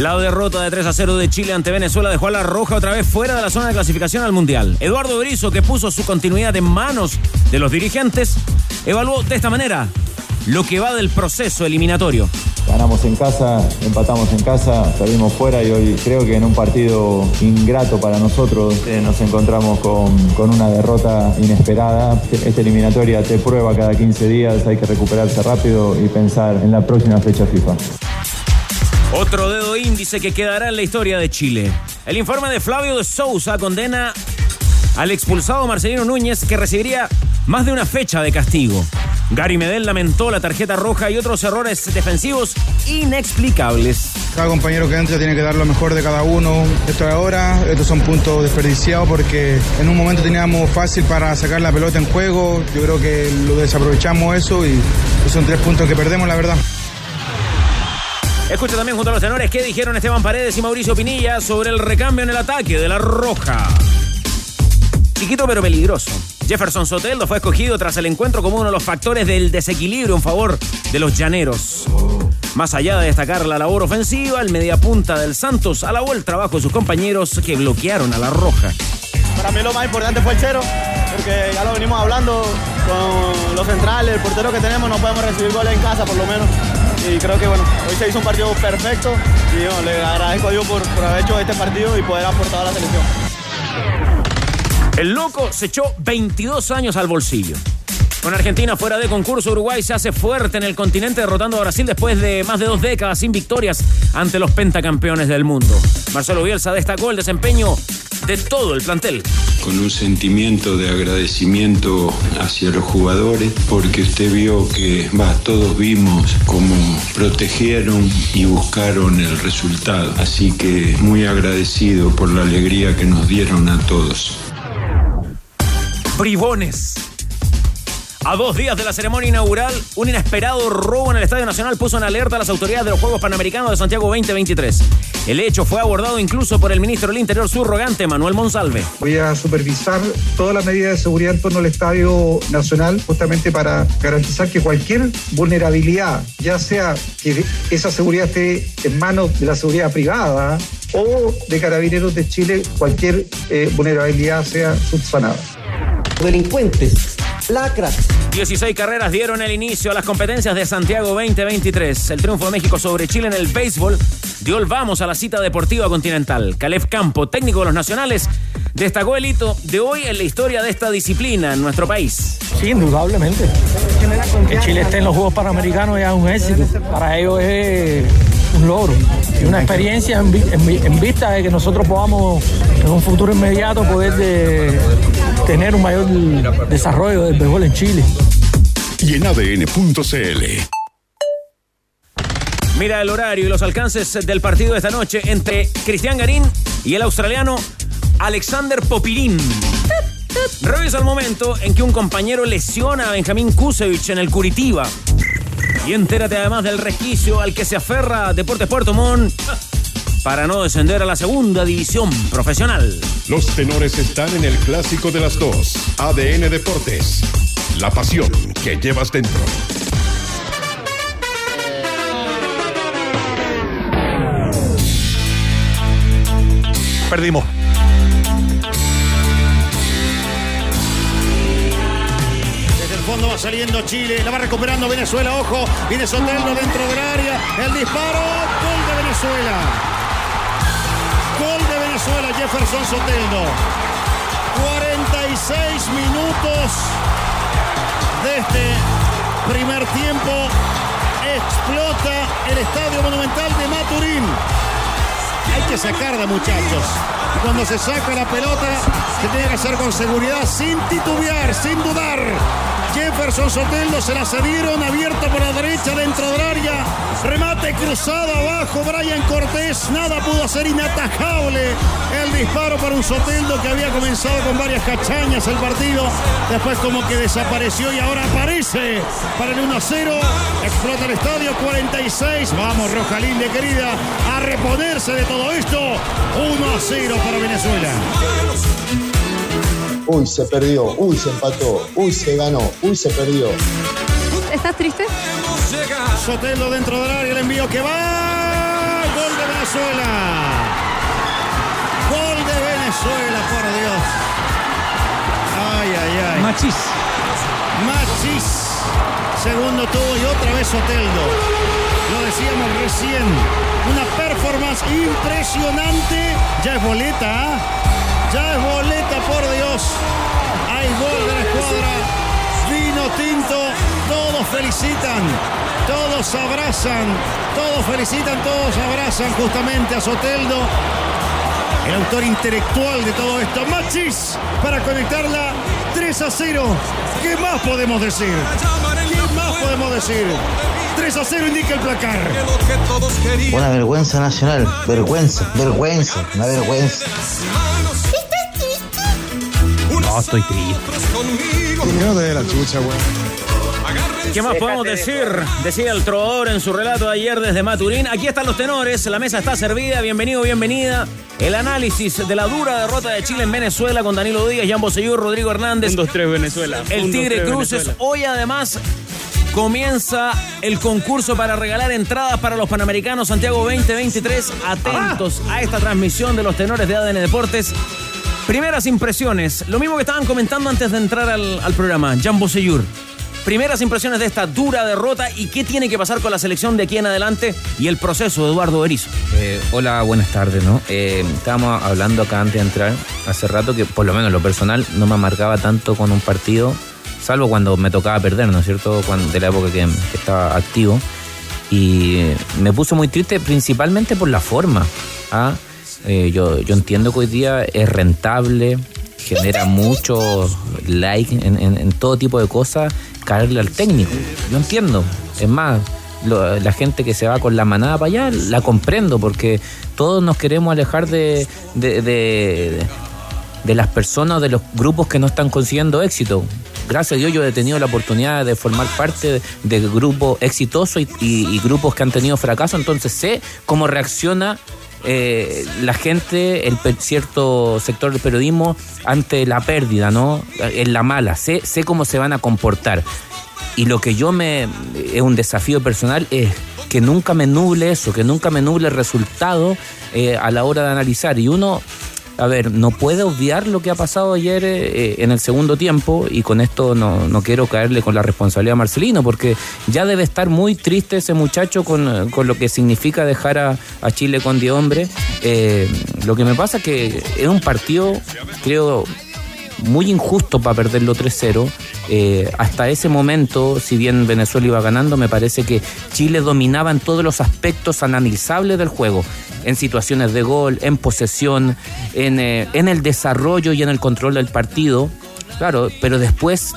La derrota de 3 a 0 de Chile ante Venezuela dejó a la Roja otra vez fuera de la zona de clasificación al Mundial. Eduardo Berizzo, que puso su continuidad en manos de los dirigentes, evaluó de esta manera lo que va del proceso eliminatorio. Ganamos en casa, empatamos en casa, salimos fuera y hoy creo que en un partido ingrato para nosotros eh, nos encontramos con, con una derrota inesperada. Esta eliminatoria te prueba cada 15 días, hay que recuperarse rápido y pensar en la próxima fecha FIFA. Otro dedo índice que quedará en la historia de Chile. El informe de Flavio de Sousa condena al expulsado Marcelino Núñez que recibiría más de una fecha de castigo. Gary Medel lamentó la tarjeta roja y otros errores defensivos inexplicables. Cada compañero que entra tiene que dar lo mejor de cada uno. Esto es ahora, estos son puntos desperdiciados porque en un momento teníamos fácil para sacar la pelota en juego. Yo creo que lo desaprovechamos eso y son tres puntos que perdemos, la verdad. Escucha también junto a los tenores qué dijeron Esteban Paredes y Mauricio Pinilla sobre el recambio en el ataque de la Roja. Chiquito pero peligroso. Jefferson Soteldo fue escogido tras el encuentro como uno de los factores del desequilibrio en favor de los llaneros. Más allá de destacar la labor ofensiva, el mediapunta del Santos alabó el trabajo de sus compañeros que bloquearon a la Roja. Para mí lo más importante fue el cero, porque ya lo venimos hablando con los centrales, el portero que tenemos, no podemos recibir goles en casa por lo menos. Y creo que bueno, hoy se hizo un partido perfecto y bueno, le agradezco a Dios por, por haber hecho este partido y poder aportar a la selección. El loco se echó 22 años al bolsillo. Con Argentina fuera de concurso, Uruguay se hace fuerte en el continente derrotando a Brasil después de más de dos décadas sin victorias ante los pentacampeones del mundo. Marcelo Bielsa destacó el desempeño de todo el plantel. Con un sentimiento de agradecimiento hacia los jugadores, porque usted vio que, va, todos vimos cómo protegieron y buscaron el resultado. Así que muy agradecido por la alegría que nos dieron a todos. Bribones. A dos días de la ceremonia inaugural, un inesperado robo en el Estadio Nacional puso en alerta a las autoridades de los Juegos Panamericanos de Santiago 2023. El hecho fue abordado incluso por el ministro del Interior subrogante, Manuel Monsalve. Voy a supervisar todas las medidas de seguridad en torno al Estadio Nacional, justamente para garantizar que cualquier vulnerabilidad, ya sea que esa seguridad esté en manos de la seguridad privada o de carabineros de Chile, cualquier eh, vulnerabilidad sea subsanada. Delincuentes lacras. 16 carreras dieron el inicio a las competencias de Santiago 2023. El triunfo de México sobre Chile en el béisbol dio el vamos a la cita deportiva continental. Caleb Campo, técnico de los nacionales, destacó el hito de hoy en la historia de esta disciplina en nuestro país. Sí, indudablemente. Que Chile esté en los Juegos Panamericanos ya es un éxito. Para ellos es un logro y una experiencia en, en, en, vista de que nosotros podamos en un futuro inmediato poder de, tener un mayor desarrollo del béisbol en Chile. Y en ADN.cl. Mira el horario y los alcances del partido de esta noche entre Cristian Garín y el australiano Alexander Popirín. Revisa el momento en que un compañero lesiona a Benjamín Kusevich en el Curitiba. Y entérate además del resquicio al que se aferra Deportes Puerto Montt para no descender a la segunda división profesional. Los tenores están en el clásico de las dos. ADN Deportes. La pasión que llevas dentro. Perdimos. Desde el fondo va saliendo Chile, la va recuperando Venezuela, ojo, viene Soteldo dentro del área, el disparo, gol de Venezuela. Venezuela, Jefferson Soteldo. 46 minutos de este primer tiempo. Explota el Estadio Monumental de Maturín. Hay que sacarla, muchachos. Cuando se saca la pelota, se tiene que hacer con seguridad, sin titubear, sin dudar. Jefferson Soteldo se la cedieron, abierto por la derecha dentro del área. Remate cruzado abajo, Brian Cortés, nada pudo hacer inatajable el disparo para un Soteldo que había comenzado con varias cachañas el partido, después como que desapareció y ahora aparece para el 1 a 0, explota el estadio 46, vamos Rojalinde querida, a reponerse de todo esto, 1 a 0 para Venezuela. Uy, se perdió, uy, se empató, uy, se ganó, uy, se perdió. ¿Estás triste? Sotelo dentro del área, el envío que va. Gol de Venezuela. Gol de Venezuela, por Dios. Ay, ay, ay. Machis. Machis. Segundo tuvo y otra vez Soteldo. Lo decíamos recién. Una performance impresionante. Ya es boleta, ¿ah? Ya es boleta, por Dios. Hay gol de la escuadra. Vino tinto. Todos felicitan. Todos abrazan. Todos felicitan. Todos abrazan justamente a Soteldo. El autor intelectual de todo esto. Machis para conectarla 3 a 0. ¿Qué más podemos decir? ¿Qué más podemos decir? 3 a 0 indica el placar. Una vergüenza nacional. Vergüenza, vergüenza, una vergüenza. No, estoy triste. No te dé la chucha, güey. ¿Qué más podemos decir? Decía el trovador en su relato de ayer desde Maturín. Aquí están los tenores, la mesa está servida. Bienvenido, bienvenida. El análisis de la dura derrota de Chile en Venezuela con Danilo Díaz, Jan Bosellur, Rodrigo Hernández. 2-3 Venezuela. El Tigre Cruces. Venezuela. Hoy además comienza el concurso para regalar entradas para los Panamericanos Santiago 2023. Atentos a esta transmisión de los tenores de ADN Deportes. Primeras impresiones, lo mismo que estaban comentando antes de entrar al, al programa, Jan Bosellur. Primeras impresiones de esta dura derrota y qué tiene que pasar con la selección de aquí en adelante y el proceso de Eduardo Berizzo. Eh, hola, buenas tardes, ¿no? Eh, estábamos hablando acá antes de entrar, hace rato que por lo menos lo personal no me marcaba tanto con un partido, salvo cuando me tocaba perder, ¿no es cierto? Cuando, de la época que, que estaba activo. Y me puso muy triste principalmente por la forma. ¿ah? Eh, yo, yo entiendo que hoy día es rentable, genera mucho like en, en- todo tipo de cosas, caerle al técnico. Yo entiendo. Es más, la gente que se va con la manada para allá, la comprendo, porque todos nos queremos alejar de, de, de- de las personas de los grupos que no están consiguiendo éxito. Gracias a Dios yo he tenido la oportunidad de formar parte de, grupos exitosos y, grupos que han tenido fracaso, entonces sé cómo reacciona eh, la gente, el cierto sector del periodismo ante la pérdida, ¿no? En la mala, sé, sé cómo se van a comportar. Y lo que yo me es un desafío personal es que nunca me nuble eso, que nunca me nuble el resultado eh, a la hora de analizar. Y uno, a ver, no puede obviar lo que ha pasado ayer eh, en el segundo tiempo, y con esto no, no quiero caerle con la responsabilidad a Marcelino, porque ya debe estar muy triste ese muchacho con, con lo que significa dejar a, a Chile con 10 hombres. Eh, lo que me pasa es que es un partido, creo, muy injusto para perderlo 3-0. Eh, hasta ese momento, si bien Venezuela iba ganando, me parece que Chile dominaba en todos los aspectos analizables del juego, en situaciones de gol, en posesión, en, eh, en el desarrollo y en el control del partido. Claro, pero después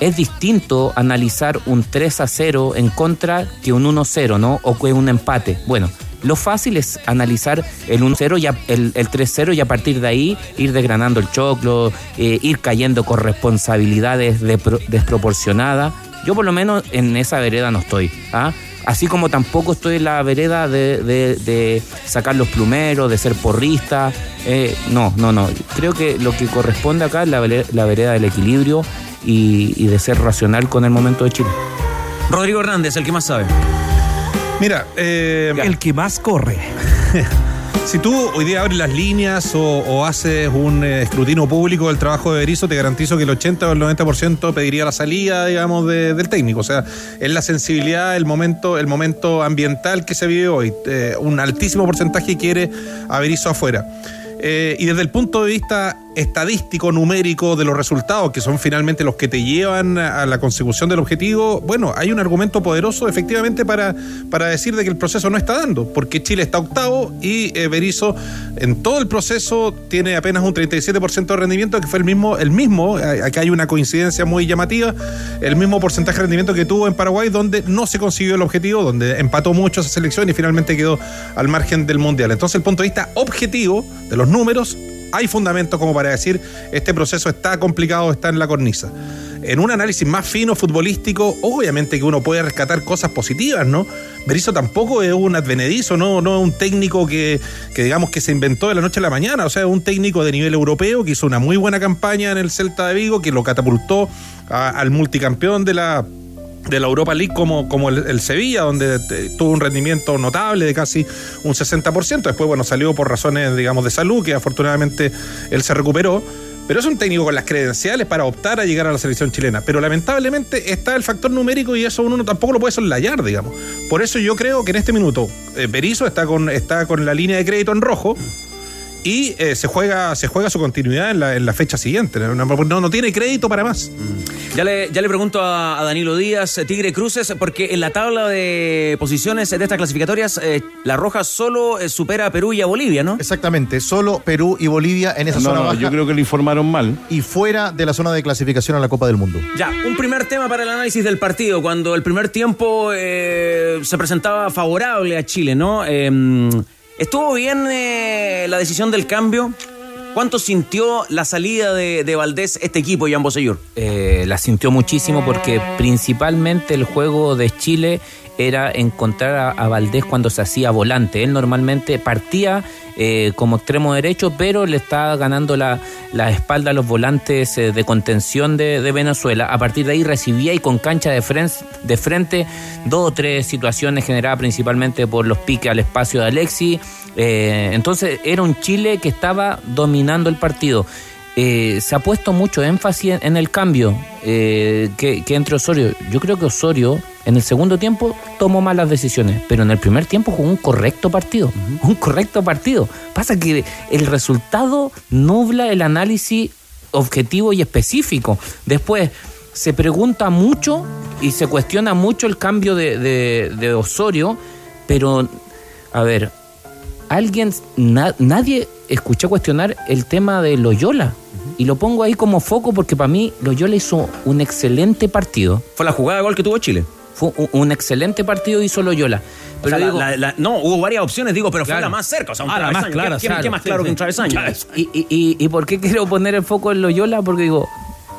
es distinto analizar un 3 a 0 en contra que un 1 0, ¿no? O que un empate. Bueno, lo fácil es analizar el 1-0 y a- el, el 3-0 y a partir de ahí ir desgranando el choclo, eh, ir cayendo con responsabilidades depro- desproporcionadas. Yo por lo menos en esa vereda no estoy. ¿ah? Así como tampoco estoy en la vereda de, de- de sacar los plumeros, de ser porrista. Eh, no, no, no. Creo que lo que corresponde acá es la, la vereda del equilibrio y, y de ser racional con el momento de Chile. Rodrigo Hernández, el que más sabe. Mira, eh, el que más corre. si tú hoy día abres las líneas o, haces un eh, escrutinio público del trabajo de Berizzo, te garantizo que el 80 o el 90% pediría la salida, digamos, de- del técnico. O sea, es la sensibilidad, el momento, el momento ambiental que se vive hoy. Eh, un altísimo porcentaje quiere a Berizzo afuera. Eh, y desde el punto de vista estadístico, numérico de los resultados, que son finalmente los que te llevan a la consecución del objetivo, bueno, hay un argumento poderoso efectivamente para, para decir de que el proceso no está dando, porque Chile está octavo y eh, Berizzo en todo el proceso tiene apenas un 37% de rendimiento, que fue el mismo, el mismo, acá hay una coincidencia muy llamativa, el mismo porcentaje de rendimiento que tuvo en Paraguay, donde no se consiguió el objetivo, donde empató mucho esa selección y finalmente quedó al margen del Mundial. Entonces, el punto de vista objetivo de los números, hay fundamentos como para decir este proceso está complicado, está en la cornisa. En un análisis más fino futbolístico, obviamente que uno puede rescatar cosas positivas, ¿no? Berizzo tampoco es un advenedizo, no, no es un técnico que, que, digamos que se inventó de la noche a la mañana, o sea, es un técnico de nivel europeo que hizo una muy buena campaña en el Celta de Vigo, que lo catapultó al multicampeón de la de la Europa League como, como el, Sevilla, donde eh, tuvo un rendimiento notable de casi un 60%. Después, bueno, salió por razones, digamos, de salud, que afortunadamente él se recuperó. Pero es un técnico con las credenciales para optar a llegar a la selección chilena. Pero lamentablemente está el factor numérico y eso uno tampoco lo puede soslayar, digamos. Por eso yo creo que en este minuto eh, Berizzo está con, está con la línea de crédito en rojo y eh, se juega se juega su continuidad en la, en la fecha siguiente. No, no, tiene crédito para más. Ya le, ya le pregunto a, Danilo Díaz, Tigre Cruces, porque en la tabla de posiciones de estas clasificatorias, eh, la Roja solo eh, supera a Perú y a Bolivia, ¿no? Exactamente, solo Perú y Bolivia en esa zona baja. Yo creo que lo informaron mal. Y fuera de la zona de clasificación a la Copa del Mundo. Ya, un primer tema para el análisis del partido, cuando el primer tiempo se presentaba favorable a Chile, ¿no? Em, ¿Estuvo bien eh, la decisión del cambio? ¿Cuánto sintió la salida de, Valdés este equipo, Jan Bosellur? Eh, la sintió muchísimo porque principalmente el juego de Chile era encontrar a, Valdés cuando se hacía volante. Él normalmente partía eh, como extremo derecho, pero le estaba ganando la, espalda a los volantes eh, de contención de, Venezuela. A partir de ahí recibía y con cancha de frente, de frente dos o tres situaciones generadas principalmente por los piques al espacio de Alexi. Eh, entonces era un Chile que estaba dominando el partido. Se ha puesto mucho énfasis en, el cambio que, que, entre Osorio. Yo creo que Osorio en el segundo tiempo tomó malas decisiones, pero en el primer tiempo jugó un correcto partido. Un correcto partido. Pasa que el resultado nubla el análisis objetivo y específico. Después se pregunta mucho y se cuestiona mucho el cambio de, Osorio, pero a ver, alguien, nadie escuchó cuestionar el tema de Loyola. Y lo pongo ahí como foco porque para mí Loyola hizo un excelente partido. Fue la jugada de gol que tuvo Chile. Fue un, excelente partido hizo Loyola. Pero no, hubo varias opciones, digo, pero fue la más cerca. O sea, un ah, la más clara. ¿Qué, más claro que un travesaño? Y, y, y, por qué quiero poner el foco en Loyola? Porque digo,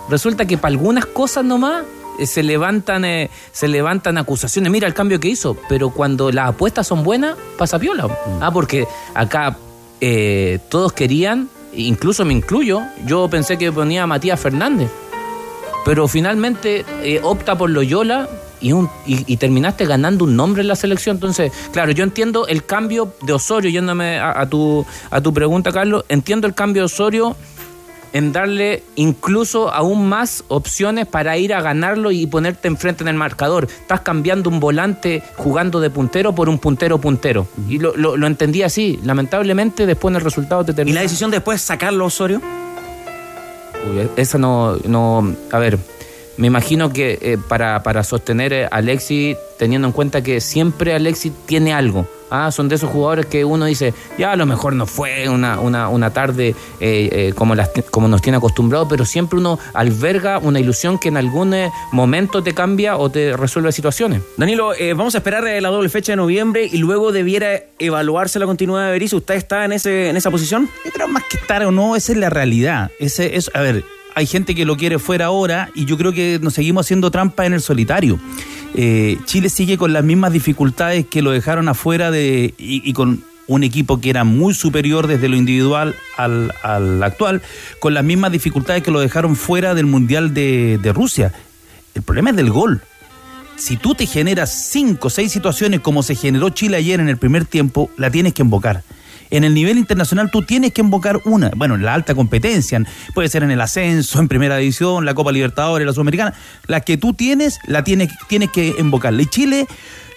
resulta que para algunas cosas nomás eh, se levantan, eh, se levantan acusaciones. Mira el cambio que hizo, pero cuando las apuestas son buenas, pasa piola. Mm. Ah, porque acá eh, todos querían, incluso me incluyo, yo pensé que ponía a Matías Fernández. Pero finalmente opta por Loyola y, un, y, terminaste ganando un nombre en la selección. Entonces, claro, yo entiendo el cambio de Osorio, yéndome a, tu, a tu pregunta, Carlos, entiendo el cambio de Osorio en darle incluso aún más opciones para ir a ganarlo y ponerte enfrente en el marcador. Estás cambiando un volante jugando de puntero por un puntero puntero. Y lo, lo, entendí así. Lamentablemente, después en el resultado te terminó. ¿Y la decisión después sacarlo Osorio? Uy, esa no, no. A ver me imagino que eh, para, para sostener a Alexi, teniendo en cuenta que siempre Alexi tiene algo. Ah, son de esos jugadores que uno dice, ya a lo mejor no fue una, una, una tarde eh, eh, como, las, como nos tiene acostumbrado, pero siempre uno alberga una ilusión que en algún momento te cambia o te resuelve situaciones. Danilo, vamos a esperar la doble fecha de noviembre y luego debiera evaluarse la continuidad de Berizzo. ¿Usted está en, ese, en esa posición? Yo creo más que estar o no, esa es la realidad. Ese es, a ver, hay gente que lo quiere fuera ahora y yo creo que nos seguimos haciendo trampa en el solitario. Eh, Chile sigue con las mismas dificultades que lo dejaron afuera de, y, con un equipo que era muy superior desde lo individual al, actual, con las mismas dificultades que lo dejaron fuera del Mundial de, Rusia. El problema es del gol. Si tú te generas cinco o seis situaciones como se generó Chile ayer en el primer tiempo, la tienes que invocar en el nivel internacional tú tienes que invocar una, bueno, en la alta competencia, puede ser en el ascenso, en primera división, la Copa Libertadores, la Sudamericana, la que tú tienes, la tienes, tienes que invocarla. Y Chile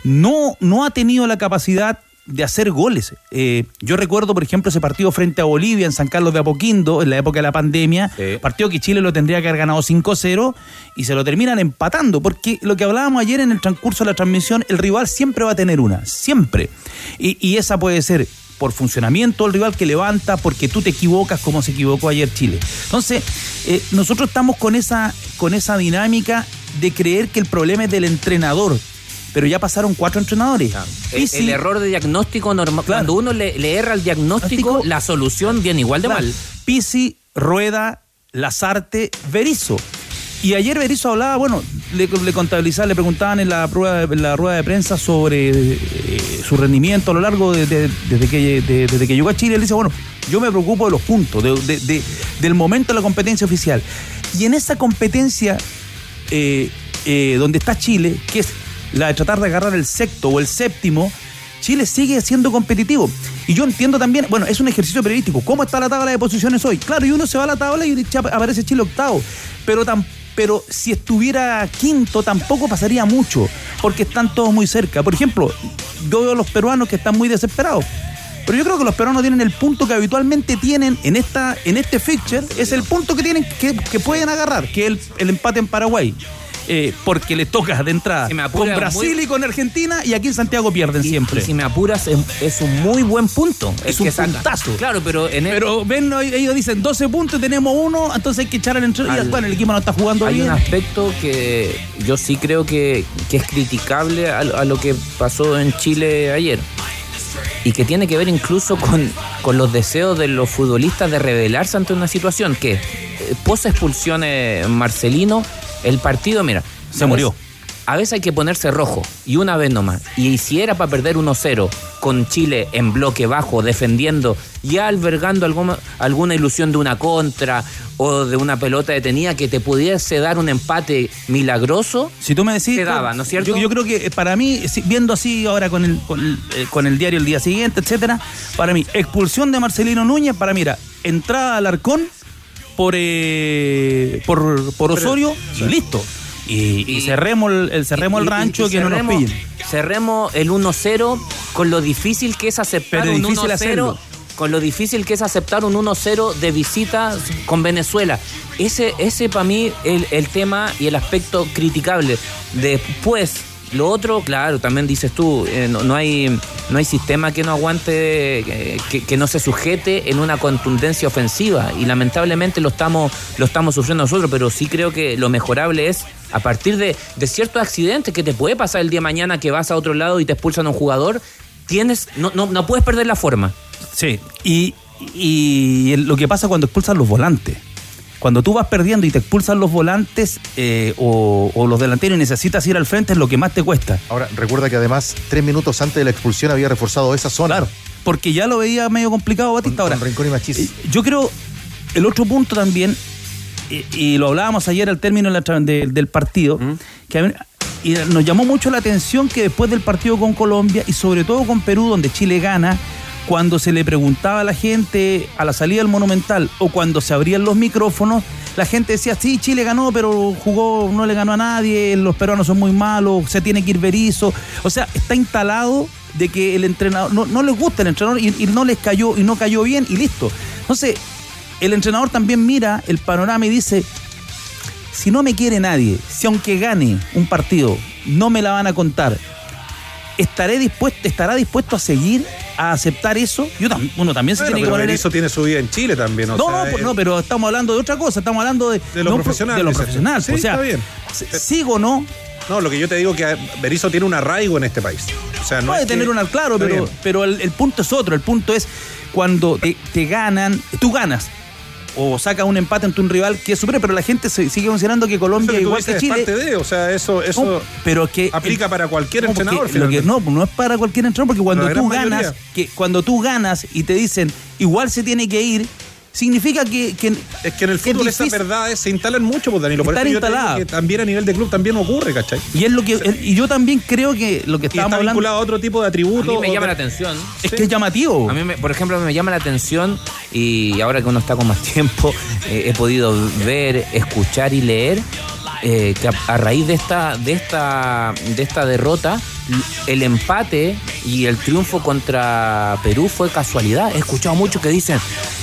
no, no ha tenido la capacidad de hacer goles. Eh, yo recuerdo, por ejemplo, ese partido frente a Bolivia en San Carlos de Apoquindo, en la época de la pandemia, partido que Chile lo tendría que haber ganado 5-0 y se lo terminan empatando, porque lo que hablábamos ayer en el transcurso de la transmisión, el rival siempre va a tener una, siempre. Y, y esa puede ser por funcionamiento del rival que levanta, porque tú te equivocas como se equivocó ayer Chile. Entonces, eh, nosotros estamos con esa, con esa dinámica de creer que el problema es del entrenador. Pero ya pasaron cuatro entrenadores. El, el error de diagnóstico normal. Cuando uno le, le erra el diagnóstico, la solución viene igual de Claro. mal. Pisi, Rueda, Lazarte, Berizo. Y ayer Berizzo hablaba, bueno, le, le le preguntaban en la, prueba, en la rueda de prensa sobre eh, su rendimiento a lo largo de, de- desde, que, de- desde que llegó a Chile. Él dice, bueno, yo me preocupo de los puntos, de- de- de- del momento de la competencia oficial. Y en esa competencia eh, eh, donde está Chile, que es la de tratar de agarrar el sexto o el séptimo, Chile sigue siendo competitivo. Y yo entiendo también, bueno, es un ejercicio periodístico. ¿Cómo está la tabla de posiciones hoy? Claro, y uno se va a la tabla y aparece Chile octavo. Pero, tam- pero si estuviera quinto tampoco pasaría mucho, porque están todos muy cerca. Por ejemplo, yo veo a los peruanos que están muy desesperados. Pero yo creo que los peruanos tienen el punto que habitualmente tienen en esta en este fixture, es el punto que tienen que, que pueden agarrar, que es el, el empate en Paraguay. Eh, porque les toca de entrada Si con Brasil muy- y con Argentina y aquí en Santiago pierden siempre. Y si me apuras, es, un muy buen punto. Es un puntazo. Claro, pero en el- Pero ven, ellos dicen 12 puntos, tenemos uno, entonces hay que echar al entrenador. Bueno, el equipo no está jugando hay bien. un aspecto que yo sí creo que, que es criticable a, a lo que pasó en Chile ayer. Y que tiene que ver incluso con, con los deseos de los futbolistas de rebelarse ante una situación que, eh, pos expulsión eh, Marcelino, el partido, mira. Se murió. a veces hay que ponerse rojo, y una vez nomás. Y si era para perder 1-0 con Chile en bloque bajo, defendiendo, ya albergando alguna, alguna ilusión de una contra o de una pelota detenida que te pudiese dar un empate milagroso, Si tú me decís. se daba, ¿no es cierto? Yo, yo creo que eh, para mí, si- viendo así ahora con el, con, el, eh, con el diario el día siguiente, etcétera, para mí, expulsión de Marcelino Núñez, para mí era entrada al arcón por, eh, por, por Osorio y listo. Y, y cerremos el, el- cerremos el Y- y- rancho y que no nos cerremos- pillen. Cerremos el 1-0 con lo difícil que es aceptar Pero un difícil 1-0. hacerlo. Con lo difícil que es aceptar un 1-0 de visita con Venezuela. Ese, ese para mí el, el tema y el aspecto criticable. Después, lo otro, claro, también dices tú, eh, no, no hay, no hay sistema que no aguante, eh, que, que no se sujete en una contundencia ofensiva. Y lamentablemente lo estamos, lo estamos sufriendo nosotros, pero sí creo que lo mejorable es a partir de, de ciertos accidentes que te puede pasar el día de mañana que vas a otro lado y te expulsan a un jugador, tienes, no, no, no puedes perder la forma. Sí, y, y lo que pasa cuando expulsan los volantes. Cuando tú vas perdiendo y te expulsan los volantes eh, o, o los delanteros y necesitas ir al frente es lo que más te cuesta. Ahora, recuerda que además, tres minutos antes de la expulsión había reforzado esa zona. Claro, porque ya lo veía medio complicado Batista. Ahora, Con y eh, yo creo, el otro punto también, y, y lo hablábamos ayer al término de del partido, que a mí- y nos llamó mucho la atención que después del partido con Colombia y sobre todo con Perú, donde Chile gana, cuando se le preguntaba a la gente a la salida del Monumental o cuando se abrían los micrófonos, la gente decía, sí, Chile ganó, pero jugó, no le ganó a nadie, los peruanos son muy malos, se tiene que ir Berizzo. O sea, está instalado de que el entrenador, no, no les gusta el entrenador y, y no les cayó y no cayó bien y listo. Entonces, el entrenador también mira el panorama y dice, si no me quiere nadie, si aunque gane un partido, no me la van a contar, estaré dispuesto, estará dispuesto a seguir a aceptar eso. Yo tam- uno también se Bueno, tiene que poner Berizzo tiene su vida en Chile también. o no, sea, no, eh, no, pero estamos hablando de otra cosa, estamos hablando de, De lo no, profesional, De lo profesional. Sí, o sea, está bien. sigo o no, No, lo que yo te digo que Berizzo tiene un arraigo en este país. O sea, no puede es que- tener una, claro, pero, pero el, el punto es otro. El punto es cuando te, te ganan, tú ganas. O sacas un empate ante un rival que es superior, pero la gente se- sigue considerando que Colombia, tú igual que es Chile. parte de, o sea, eso, eso No, pero que aplica para cualquier No, entrenador. lo que- no, no es para cualquier entrenador, porque cuando tú mayoría. ganas, que cuando tú ganas y te dicen igual se tiene que ir, significa que, que Es que en el fútbol esas difícil. verdades se instalan mucho, pues Danilo. Por Están eso yo te digo instaladas. que también a nivel de club también ocurre, ¿cachai? y es lo que y yo también creo que lo que Y está estábamos hablando vinculado a otro tipo de A atributos. mí me llama de- la atención. es que es llamativo. A mí, me- por ejemplo, me llama la atención y ahora que uno está con más tiempo, eh, he podido ver, escuchar y leer eh, que a, a raíz de esta, de, esta, de esta derrota, el empate y el triunfo contra Perú fue casualidad. He escuchado mucho que dicen,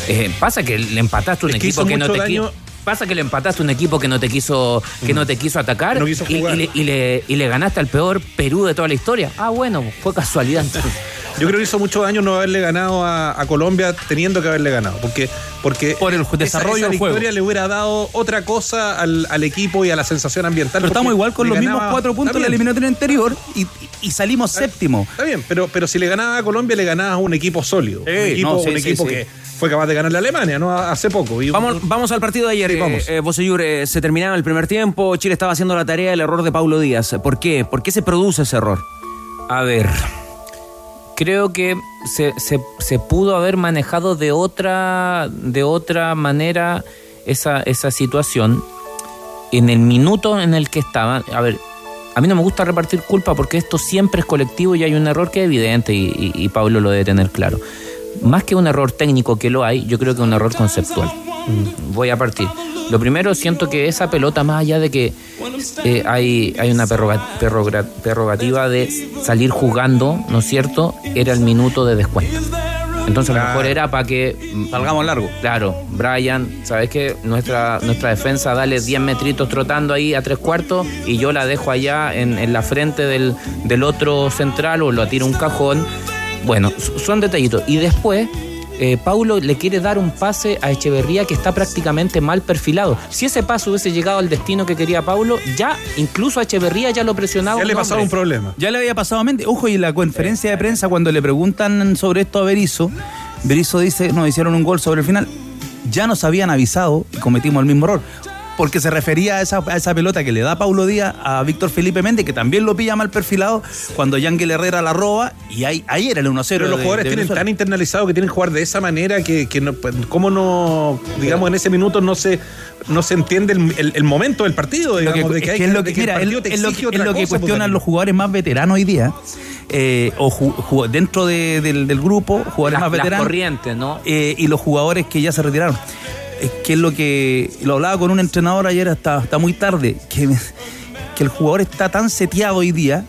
eh, pasa que le empataste a un Es equipo que no te daño. Pasa que le empataste a un equipo que no te quiso, que no te quiso atacar No quiso y- y, le, y le- y le ganaste al peor Perú de toda la historia. Ah, bueno, fue casualidad. Yo creo que hizo muchos años no haberle ganado a, a Colombia teniendo que haberle ganado. Porque, porque Por el esa- desarrollo esa del juego. victoria le hubiera dado otra cosa al, al equipo y a la sensación ambiental. Pero estamos igual con los mismos ganaba- cuatro puntos de la eliminatoria anterior y, y salimos séptimo. Está bien, pero, pero si le ganaba a Colombia, le ganabas a un equipo sólido. un equipo, no, sí, un sí, equipo sí. que fue capaz de ganarle a Alemania, ¿no? Hace poco. Y- Vamos, vamos al partido de ayer. Sí, vamos. Eh, eh, Bosellur, eh, se terminaba el primer tiempo, Chile estaba haciendo la tarea del error de Paulo Díaz. ¿Por qué? ¿Por qué se produce ese error? A ver, creo que se, se- se pudo haber manejado de otra, de otra manera esa, esa situación en el minuto en el que estaba. A ver, a mí no me gusta repartir culpa porque esto siempre es colectivo y hay un error que es evidente y, y- y Pablo lo debe tener claro. Más que un error técnico que lo hay, yo creo que es un error conceptual. Voy a partir. Lo primero, siento que esa pelota, más allá de que eh, hay, hay una prerroga- prerroga- prerrogativa de salir jugando, ¿no es cierto? Era el minuto de descuento. Entonces a lo mejor era para que... Salgamos largo. Claro, Brian, ¿sabes qué? Nuestra, nuestra defensa, dale 10 metritos trotando ahí a tres cuartos y yo la dejo allá en, en la frente del, del otro central o lo tiro a un cajón. Bueno, son detallitos. Y después, eh, Paulo le quiere dar un pase a Echeverría que está prácticamente mal perfilado. Si ese paso hubiese llegado al destino que quería Paulo, ya incluso a Echeverría ya lo presionaba. Ya le pasaba un problema. Ya le había pasado a mente. Ojo, y en la conferencia de prensa, cuando le preguntan sobre esto a Berizzo, Berizzo dice, nos hicieron un gol sobre el final. Ya nos habían avisado y cometimos el mismo error. Porque se refería a esa, a esa pelota que le da Paulo Díaz a Víctor Felipe Méndez, que también lo pilla mal perfilado, cuando Yangel Herrera la roba, y ahí, ahí era el 1-0. Pero los de- jugadores de tienen tan internalizado que tienen que jugar de esa manera que, que no, pues, ¿cómo no, digamos, en ese minuto no se, no se entiende el, el- el momento del partido? Digamos, de es que hay que es lo que, de que el mira, es, partido te es lo exige que, otra es lo que cosa, cuestionan los jugadores más veteranos hoy día, eh, o ju- ju- dentro de- del, del grupo, jugadores Las- más las veteranos. corrientes, ¿no? eh, y los jugadores que ya se retiraron. Es que es lo que lo hablaba con un entrenador ayer hasta, hasta muy tarde, que, que el jugador está tan seteado hoy día,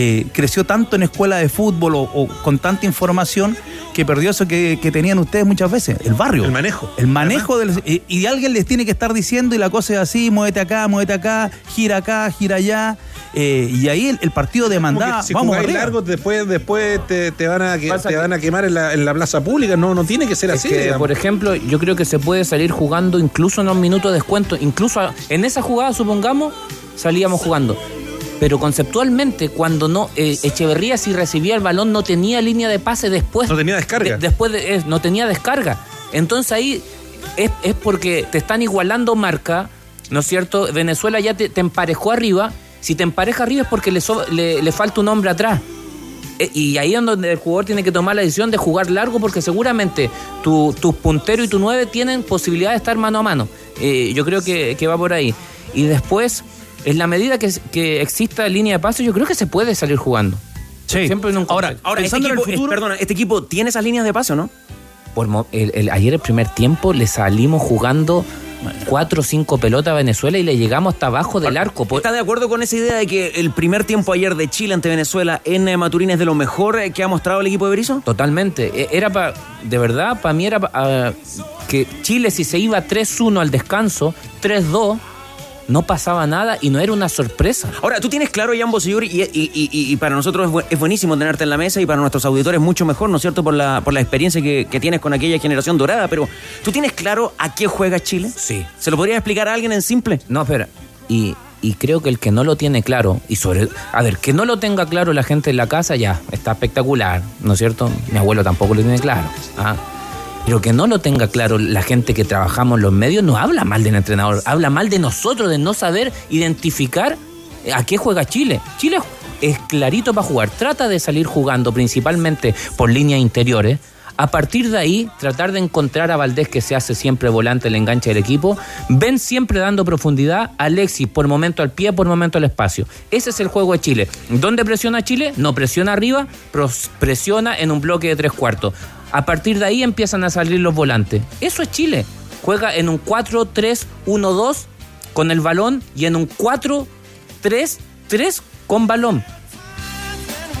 eh, creció tanto en escuela de fútbol o, o con tanta información que perdió eso que, que tenían ustedes muchas veces, el barrio. El manejo. El manejo del, y, y alguien les tiene que estar diciendo y la cosa es así, muévete acá, muévete acá, gira acá, gira allá. eh, y ahí el, el partido demandaba, si vamos arriba. largo, después, después te, te van a, que- te van a quemar en la, en la plaza pública. No, no tiene que ser Es así. que, por ejemplo, yo creo que se puede salir jugando incluso en un minuto de descuento. Incluso en esa jugada, supongamos, salíamos jugando. Pero conceptualmente, cuando no eh, Echeverría si recibía el balón no tenía línea de pase después. No tenía descarga. de- después de, eh, no tenía descarga. Entonces ahí es, es porque te están igualando marca, ¿no es cierto? Venezuela ya te, te emparejó arriba. Si te empareja arriba es porque le, so- le, le falta un hombre atrás. Eh, Y ahí es donde el jugador tiene que tomar la decisión de jugar largo porque seguramente tu, tu puntero y tu nueve tienen posibilidad de estar mano a mano. Eh, yo creo que, que va por ahí. Y después, en la medida que, que exista línea de pase, yo creo que se puede salir jugando. Siempre en un Ahora, Ahora, este pensando en el equipo, es- futuro, perdona, este equipo tiene esas líneas de paso, ¿no? Por el- el- ayer el primer tiempo le salimos jugando cuatro o cinco pelotas a Venezuela y le llegamos hasta abajo del arco. Por- ¿Está de acuerdo con esa idea de que el primer tiempo ayer de Chile ante Venezuela en eh, Maturín es de lo mejor eh, que ha mostrado el equipo de Berizzo? Totalmente. E- Era para, de verdad, para mí era pa- ah, que Chile si se iba 3-1 al descanso, 3-2, no pasaba nada y no era una sorpresa. Ahora, tú tienes claro, Bosellur, y, y- y- y para nosotros es buenísimo tenerte en la mesa y para nuestros auditores mucho mejor, ¿no es cierto? Por la, por la experiencia que, que tienes con aquella generación dorada, pero ¿tú tienes claro a qué juega Chile? Sí. ¿Se lo podrías explicar a alguien en simple? No, espera. Y, y creo que el que no lo tiene claro, y sobre. A ver, que no lo tenga claro la gente en la casa, ya, está espectacular, ¿no es cierto? Mi abuelo tampoco lo tiene claro. ¿ah? Pero que no lo tenga claro la gente que trabajamos en los medios, no habla mal del entrenador, habla mal de nosotros, de no saber identificar a qué juega Chile. Chile es clarito para jugar, trata de salir jugando principalmente por líneas interiores. A partir de ahí, tratar de encontrar a Valdés, que se hace siempre volante el enganche del equipo. Ven siempre dando profundidad. Alexis, por momento al pie, por momento al espacio. Ese es el juego de Chile. ¿Dónde presiona Chile? No presiona arriba, presiona en un bloque de tres cuartos. A partir de ahí empiezan a salir los volantes. Eso es Chile. Juega en un 4-3-1-2 con el balón y en un 4-3-3 con balón.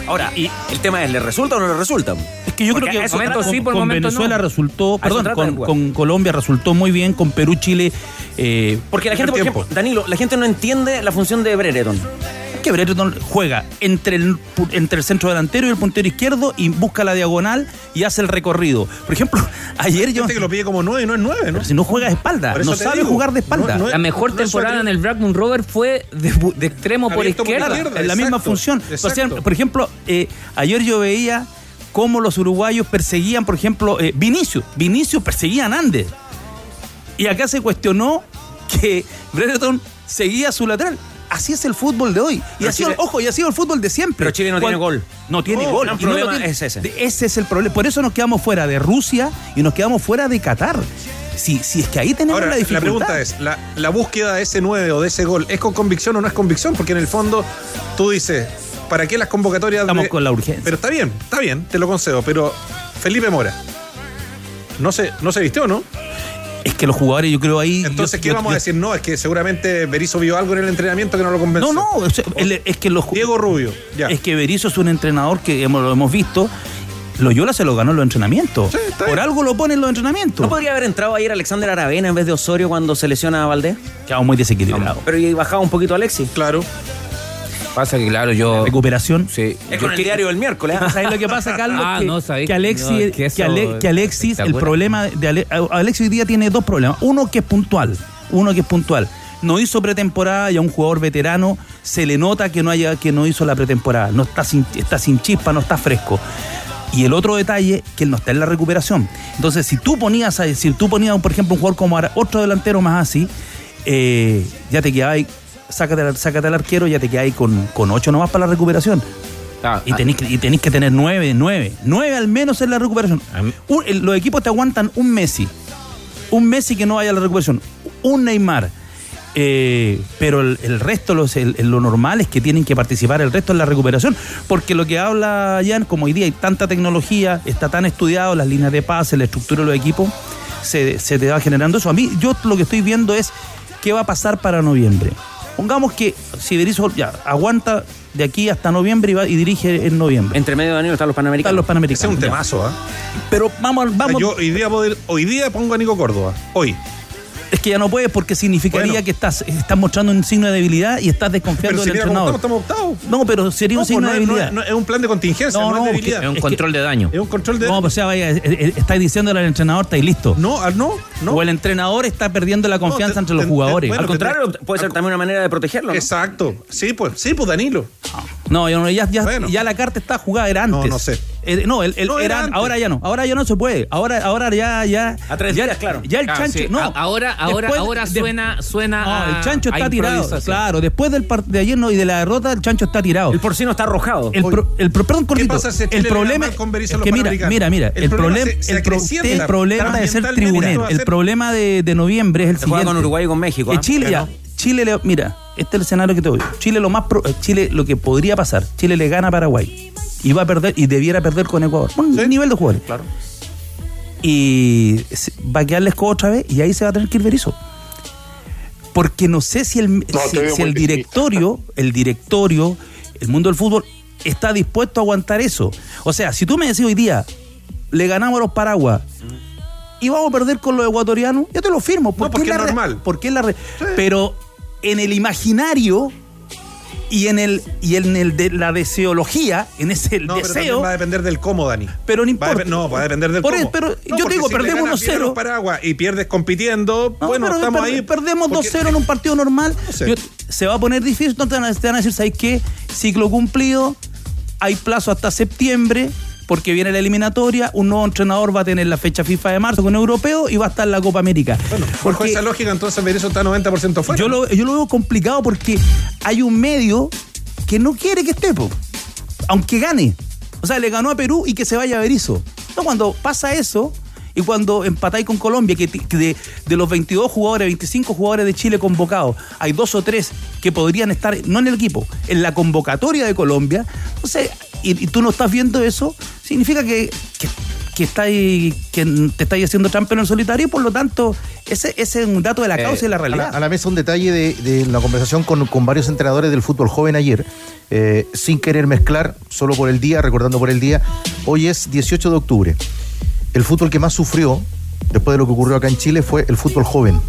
Ahora, y el tema es, ¿le resulta o no le resulta? Es que yo Porque creo que eso con, trata. con- con Venezuela resultó, A eso perdón, con, con Colombia resultó muy bien, con Perú, Chile. eh, Porque la gente, por ejemplo, Danilo, la gente no entiende la función de Brereton. Que Brereton juega entre el, entre el centro delantero y el puntero izquierdo y busca la diagonal y hace el recorrido. Por ejemplo, ayer yo. Gente que lo pide como nueve y no es nueve, ¿no? Pero si no juega de espalda, no sabe digo, jugar de espalda. no- no es- La mejor temporada en el Blackburn Rover fue de, extremo por izquierda. izquierda. es la misma función. exacto. O sea, por ejemplo, eh, ayer yo veía cómo los uruguayos perseguían, por ejemplo, eh, Vinicio. Vinicio perseguía a Nández. Y acá se cuestionó que Brereton seguía a su lateral. Así es el fútbol de hoy. Y Pero ha sido, Chile- ojo, y ha sido el fútbol de siempre. Pero Chile no tiene gol. No tiene No, gol. el Y no problema tiene. es ese. Ese es el problema. Por eso nos quedamos fuera de Rusia y nos quedamos fuera de Qatar. Si, si es que ahí tenemos Ahora, la la, dificultad. pregunta es, la, la búsqueda de ese 9 o de ese gol, ¿es con convicción o no es convicción? Porque en el fondo tú dices, ¿para qué las convocatorias Estamos de- con la urgencia. Pero está bien, está bien, te lo concedo, pero Felipe Mora, no se, no se vistió, ¿no? Es que los jugadores, yo creo ahí. Entonces, yo- ¿qué yo- vamos a decir? No, es que seguramente Berizzo vio algo en el entrenamiento que no lo convenció. No, no, el- es que los Diego Rubio, ya. Es que Berizzo es un entrenador que hemos, lo hemos visto. Loyola se lo ganó en los entrenamientos. Por algo lo pone en los entrenamientos. ¿No podría haber entrado ayer Alexander Aravena en vez de Osorio cuando se lesiona a Valdés? Quedamos muy desequilibrados. Pero y bajaba un poquito Alexis. Claro. Pasa que, claro, yo. Recuperación. Sí. Es yo con el diario del miércoles. ¿ah? ¿Sabes lo que pasa, Carlos? Ah, que, no, sabéis que Alexis, no, es que que eso- Ale- que Alexis, el problema de Ale- Alexis hoy día tiene dos problemas. Uno que es puntual. Uno que es puntual. No hizo pretemporada y a un jugador veterano se le nota que no haya, que no hizo la pretemporada. No está sin, está sin chispa, no está fresco. Y el otro detalle, que él no está en la recuperación. Entonces, si tú ponías, a- si tú ponías, por ejemplo, un jugador como Ara- otro delantero más así, eh, ya te quedabas ahí, sácate, al- sácate al arquero, ya te ahí con, con ocho nomás para la recuperación. Ah, Y tenéis, que, y tenéis que tener nueve, nueve. Nueve al menos en la recuperación. Un- el- los equipos te aguantan un Messi. Un Messi que no vaya a la recuperación. Un Neymar. Eh, pero el, el resto, los- el- lo normal es que tienen que participar el resto en la recuperación. Porque lo que habla Jan, como hoy día hay tanta tecnología, está tan estudiado, las líneas de pase, la estructura de los equipos, se, se te va generando eso. A mí, yo lo que estoy viendo es qué va a pasar para noviembre. Pongamos que si Berizzo ya aguanta de aquí hasta noviembre y, va- y dirige en noviembre. Entre medio de Danilo están los Están panamericanos. los Ese es panamericanos. un temazo, ¿ah? Pero vamos, vamos. Yo hoy día, ir- hoy día pongo a Nico Córdoba. Hoy. Es que ya no puedes porque significaría Bueno. que estás, estás mostrando un signo de debilidad y estás desconfiando Pero del entrenador. estamos, estamos octavos. No, pero sería No, un signo pues, de no es- no debilidad. es- no es un plan de contingencia, No, no, no, es debilidad. Es un Es control de daño. Es un control de. No, pues o sea, vaya, eh, eh, estáis diciéndole al entrenador, estáis listo. No, ah, no, no. O el entrenador está perdiendo la confianza te- entre los te- jugadores. bueno, Al contrario, puede ser también una manera de protegerlo. ¿no? Exacto. Sí, pues, sí, pues Danilo. No, yo no, ya, ya, Bueno. ya la carta está jugada, era No, antes. no sé. Eh, no, el, el- No, era ahora ya no. Ahora ya no se puede. Ahora, ahora ya, ya. A tres ya, días, claro. Ya el Ah, chancho. sí. No. A- ahora, ahora, Después ahora de- suena, suena. No, a- el chancho a está tirado. Claro, después del de ayer no, y de la derrota, el chancho está tirado. El porcino está arrojado. El, pro- el pro- perdón, cortito. pasa si a Chile el problema mal con Berizzo es que mira, mira, mira, El el, problema el, problema de ser tribunero, el problema de, de noviembre es el Se juega siguiente. con Uruguay y con México. ¿ah? Chile, ya, Chile le, mira, este es el escenario que te doy. Chile lo más pro- eh, Chile lo que podría pasar, Chile le gana a Paraguay y va a perder y debiera perder con Ecuador. Bueno, el nivel de jugadores. Claro. Y va a quedarles con otra vez y ahí se va a tener que ir Berizzo. Porque no sé si el, si, el directorio, el directorio, el mundo del fútbol está dispuesto a aguantar eso. O sea, si tú me decís hoy día, le ganamos a los Paraguas y vamos a perder con los ecuatorianos, yo te lo firmo. porque la es normal. Porque es la Pero en el imaginario y en el y en el de la deseología, en ese No, pero deseo, también va a depender del cómo, Dani. pero no Va a importa. no, va a depender del Por cómo. pero No, yo te digo, si perdemos ganas bien a 1-0. los Paraguas y pierdes compitiendo, No, bueno, pero estamos per- ahí. Perdemos porque- 2-0 en un partido normal. sé. Yo- se va a poner difícil. No te van a, te van a decir, ¿sabes qué? Ciclo cumplido. Hay plazo hasta septiembre. Porque viene la eliminatoria, un nuevo entrenador va a tener la fecha FIFA de marzo con europeo y va a estar la Copa América. Bueno, bajo esa lógica, entonces Berizzo está 90% fuera. yo, lo, yo lo veo complicado porque hay un medio que no quiere que esté, po, aunque gane. O sea, le ganó a Perú y que se vaya a Berizzo. No, cuando pasa eso y cuando empatáis con Colombia, que, que de, de los 22 jugadores, 25 jugadores de Chile convocados, hay dos o tres que podrían estar, no en el equipo, en la convocatoria de Colombia. Entonces, y, y tú no estás viendo eso, significa que, que- que estáis que te estáis haciendo trampa en el solitario y por lo tanto ese, ese es un dato de la causa y la Eh, realidad. A la, a la mesa un detalle de, de la conversación con, con varios entrenadores del fútbol joven ayer, eh, sin querer mezclar, solo por el día, recordando por el día. Hoy es 18 de octubre. El fútbol que más sufrió, después de lo que ocurrió acá en Chile, fue el fútbol joven.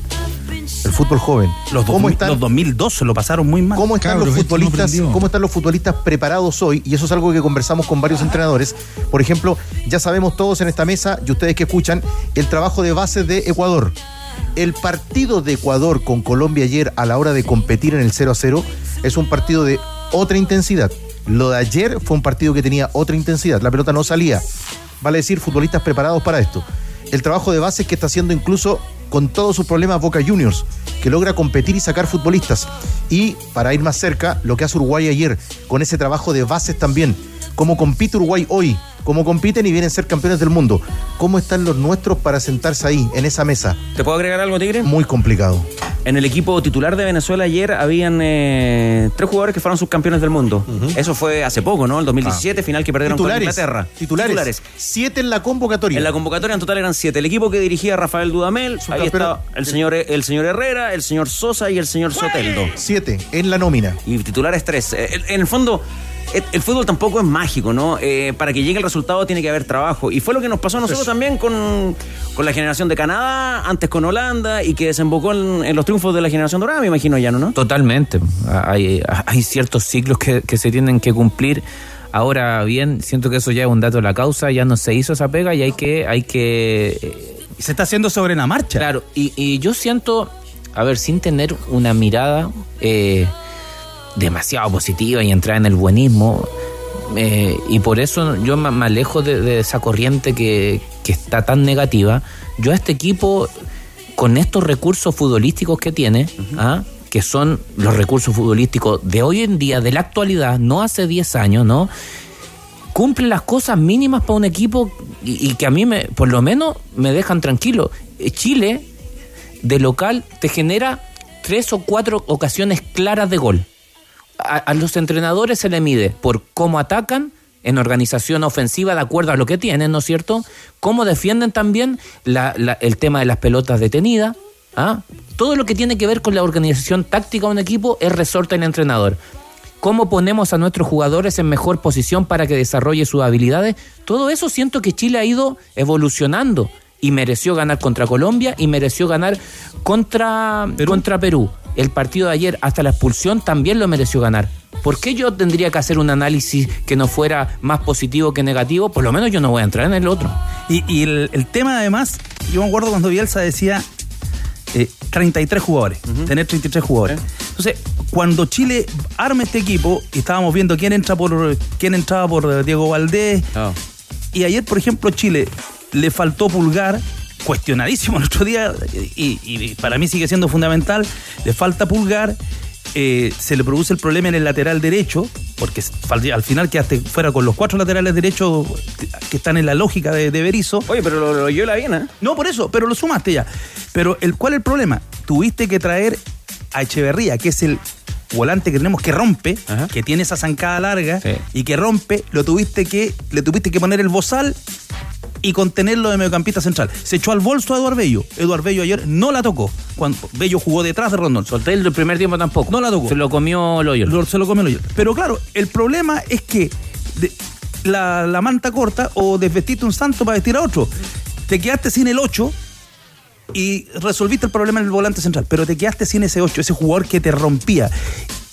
El fútbol joven. Los, ¿Cómo 2000 están- los 2002 se lo pasaron muy mal. ¿Cómo están, los futbolistas, ¿Cómo están los futbolistas preparados hoy? Y eso es algo que conversamos con varios entrenadores. Por ejemplo, ya sabemos todos en esta mesa, y ustedes que escuchan, el trabajo de bases de Ecuador. El partido de Ecuador con Colombia ayer a la hora de competir en el 0 a 0 es un partido de otra intensidad. Lo de ayer fue un partido que tenía otra intensidad. La pelota no salía. Vale decir, futbolistas preparados para esto. El trabajo de bases que está haciendo incluso con todos sus problemas Boca Juniors, que logra competir y sacar futbolistas. Y para ir más cerca, lo que hace Uruguay ayer, con ese trabajo de bases también. Cómo compite Uruguay hoy, cómo compiten y vienen a ser campeones del mundo. ¿Cómo están los nuestros para sentarse ahí, en esa mesa? ¿Te puedo agregar algo, Tigre? Muy complicado. En el equipo titular de Venezuela ayer habían eh, tres jugadores que fueron subcampeones del mundo. Eso fue hace poco, ¿no? El 2017, final que perdieron Titulares, con Inglaterra. titulares. Siete en la convocatoria. En la convocatoria en total eran siete. El equipo que dirigía Rafael Dudamel, ahí estaba el señor, el señor Herrera, el señor Sosa y el señor Soteldo. Siete en la nómina. Y titulares tres. Eh, en el fondo, el, el fútbol tampoco es mágico, ¿no? Eh, para que llegue el resultado tiene que haber trabajo. Y fue lo que nos pasó a nosotros también con, con la generación de Canadá, antes con Holanda, y que desembocó en, en los triunfos de la generación dorada, me imagino ya, ¿no? Totalmente. Hay, hay ciertos ciclos que, que se tienen que cumplir. Ahora bien, siento que eso ya es un dato de la causa, ya no se hizo esa pega y hay que... Hay que se está haciendo sobre la marcha. Claro, y, y yo siento, a ver, sin tener una mirada eh, demasiado positiva y entrar en el buenismo, eh, y por eso yo me, alejo de, de esa corriente que, que está tan negativa. Yo a este equipo, con estos recursos futbolísticos que tiene, ¿ah? que son los recursos futbolísticos de hoy en día, de la actualidad, no hace 10 años, ¿no? Cumple las cosas mínimas para un equipo y, y que a mí, me, por lo menos, me dejan tranquilo. Eh, Chile, de local, te genera tres o cuatro ocasiones claras de gol. A, a los entrenadores se le mide por cómo atacan en organización ofensiva de acuerdo a lo que tienen, ¿no es cierto? Cómo defienden también la- la- el tema de las pelotas detenidas. ¿ah? Todo lo que tiene que ver con la organización táctica de un equipo es resorte el entrenador. Cómo ponemos a nuestros jugadores en mejor posición para que desarrolle sus habilidades. Todo eso siento que Chile ha ido evolucionando y mereció ganar contra Colombia y mereció ganar contra Perú. contra Perú. El partido de ayer hasta la expulsión también lo mereció ganar. ¿Por qué yo tendría que hacer un análisis que no fuera más positivo que negativo? Por lo menos yo no voy a entrar en el otro. Y, y el, el tema además, yo me acuerdo cuando Bielsa decía eh, 33 jugadores, tener 33 jugadores. Entonces, cuando Chile arma este equipo, y estábamos viendo quién entra por quién entraba por eh, Diego Valdés, y ayer, por ejemplo, Chile le faltó pulgar, cuestionadísimo el otro día, y, y para mí sigue siendo fundamental, le falta pulgar. eh, se le produce el problema en el lateral derecho, porque al final quedaste fuera con los cuatro laterales derechos que están en la lógica de, de Berizzo. Oye, pero lo, lo la bien, ¿eh? No, por eso, pero lo sumaste ya. Pero el, ¿cuál es el problema? Tuviste que traer a Echeverría, que es el volante que tenemos que rompe, que tiene esa zancada larga y que rompe, lo tuviste que, le tuviste que poner el bozal y contenerlo de mediocampista central. Se echó al bolso a Eduard Bello. Eduard Bello ayer no la tocó. Cuando Bello jugó detrás de Rondón. Solté el primer tiempo tampoco. No la tocó. Se lo comió Loyola. Lo- se lo comió Loyola. Pero claro, el problema es que de- la, la manta corta o desvestiste un santo para vestir a otro. Te quedaste sin el 8 y resolviste el problema en el volante central, pero te quedaste sin ese 8, ese jugador que te rompía.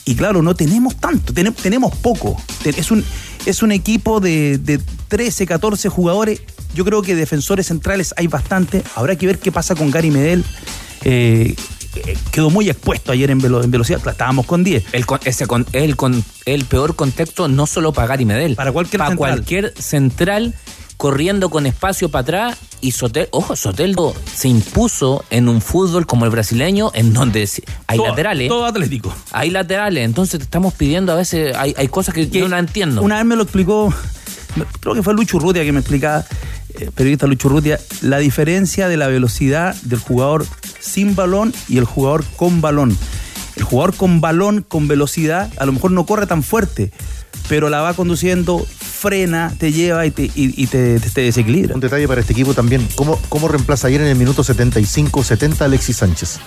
Y claro, no tenemos tanto, tenem- tenemos poco. Es un, es un equipo de, de 13, 14 jugadores. Yo creo que defensores centrales hay bastante. Habrá que ver qué pasa con Gary Medel. Eh, eh, quedó muy expuesto ayer en, velo- en velocidad. Estábamos con 10. El, ese con, el, con, el peor contexto no solo para Gary Medel. Para cualquier para central. cualquier central corriendo con espacio para atrás y Sotel, ojo, Soteldo se impuso en un fútbol como el brasileño en donde hay Todo- laterales. Todo atlético. Hay laterales, entonces te estamos pidiendo a veces, hay, hay cosas que, yo no entiendo. Una vez me lo explicó, creo que fue Lucho Urrutia que me explicaba, eh, periodista Lucho Urrutia, la diferencia de la velocidad del jugador sin balón y el jugador con balón. El jugador con balón, con velocidad, a lo mejor no corre tan fuerte, pero la va conduciendo frena, te lleva y te, y, te, desequilibra. Un detalle para este equipo también. ¿Cómo, ¿Cómo reemplaza ayer en el minuto 75-70 Alexis Sánchez?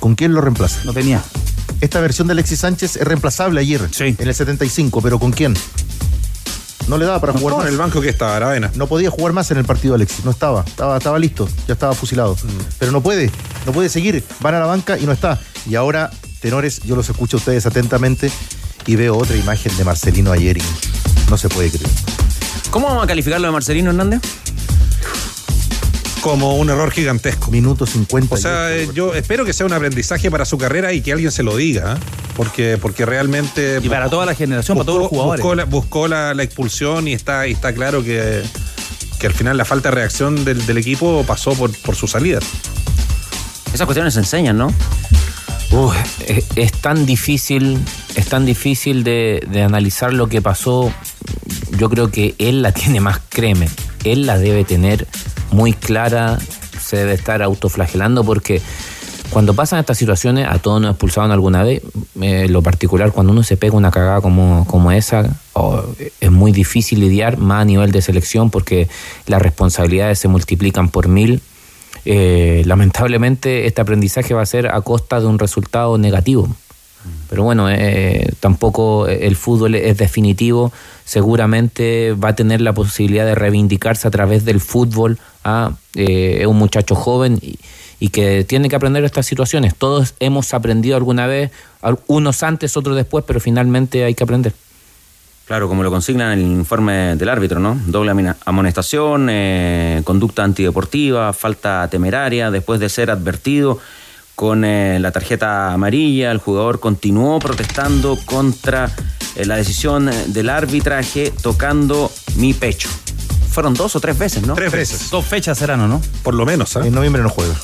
¿Con quién lo reemplaza? No tenía. Esta versión de Alexis Sánchez es reemplazable ayer, en el 75, pero ¿con quién? No le daba para jugar más. en el banco que estaba, Aravena. No podía jugar más en el partido Alexis, no estaba, estaba, estaba listo, ya estaba fusilado. Mm. Pero no puede, no puede seguir. Van a la banca y no está. Y ahora, tenores, yo los escucho a ustedes atentamente y veo otra imagen de Marcelino ayer y no se puede creer. ¿Cómo vamos a calificarlo de Marcelino Hernández? como un error gigantesco. Minuto 50. O sea, eh, yo espero que sea un aprendizaje para su carrera y que alguien se lo diga, ¿eh? porque, porque realmente... Y para toda la generación, para todos los jugadores. Buscó la, expulsión y está, y está claro que, que al final la falta de reacción del, equipo pasó por, por su salida. Esas cuestiones se enseñan, ¿no? Es, tan difícil, es tan difícil de, analizar lo que pasó. Yo creo que él la tiene más, créeme, él la debe tener muy clara, se debe estar autoflagelando porque cuando pasan estas situaciones, a todos nos expulsaron alguna vez, eh, lo particular, cuando uno se pega una cagada como, como esa, es muy difícil lidiar, más a nivel de selección, porque las responsabilidades se multiplican por mil. Eh, lamentablemente, este aprendizaje va a ser a costa de un resultado negativo. Pero bueno, eh, tampoco el fútbol es definitivo. Seguramente va a tener la posibilidad de reivindicarse a través del fútbol. ¿ah? Eh, un muchacho joven y, que tiene que aprender estas situaciones. Todos hemos aprendido alguna vez, unos antes, otros después, pero finalmente hay que aprender. Claro, como lo consigna en el informe del árbitro, ¿no? Doble amonestación, eh, conducta antideportiva, falta temeraria, después de ser advertido con eh, la tarjeta amarilla. El jugador continuó protestando contra eh, la decisión del arbitraje tocando mi pecho. Fueron dos o tres veces, ¿no? Tres veces. Dos fechas serán, ¿o no? Por lo menos, ¿eh? En noviembre no juega.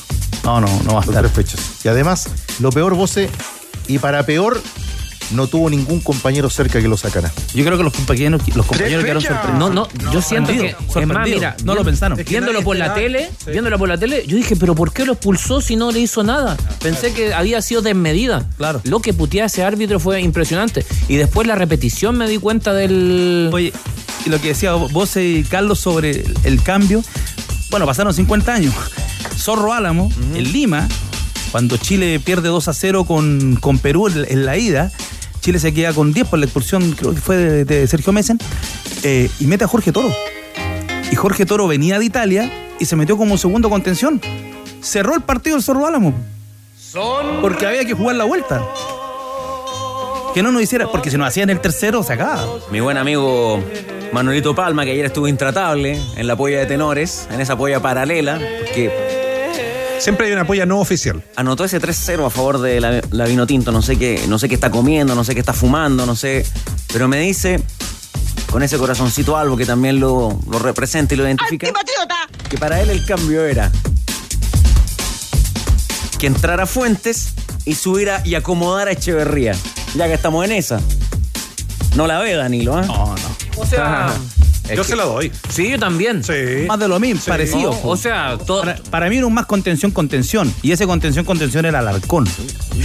No, no, no va a estar. Tres fechas. Y además, lo peor, Voce, y para peor, no tuvo ningún compañero cerca que lo sacara. Yo creo que los compañeros, los compañeros quedaron sorprendidos. No, no, yo siento que es más, mira, no lo pensaron. Viéndolo por la tele, viéndolo por la tele, yo dije, pero ¿por qué lo expulsó si no le hizo nada? Pensé que había sido desmedida. Claro. Lo que putea ese árbitro fue impresionante. Y después la repetición me di cuenta del. Oye, y lo que decía vos y Carlos sobre el cambio. Bueno, pasaron 50 años. Zorro Álamo, en Lima, cuando Chile pierde 2 a 0 con, con Perú en la ida, Chile se queda con 10 por la expulsión, creo que fue de, Sergio Messen, eh, y mete a Jorge Toro. Y Jorge Toro venía de Italia y se metió como segundo contención. Cerró el partido el Zorro Álamo. Porque había que jugar la vuelta. Que no nos hiciera, porque si nos hacían el tercero, se acaba. Mi buen amigo Manuelito Palma, que ayer estuvo intratable en la polla de tenores, en esa polla paralela, porque Siempre hay una polla no oficial. Anotó ese 3-0 a favor de la, vino tinto. No sé qué, no sé qué está comiendo, no sé qué está fumando, no sé. Pero me dice, con ese corazoncito algo que también lo, representa y lo identifica. Que para él el cambio era que entrara Fuentes y subiera y acomodara a Echeverría. Ya que estamos en esa. No la ve, Danilo, ¿eh? No, no. O sea. yo se la doy. Sí, yo también. Sí. Más de lo mismo, parecido. o sea, para, mí era un más contención, contención. Y ese contención, contención era Alarcón.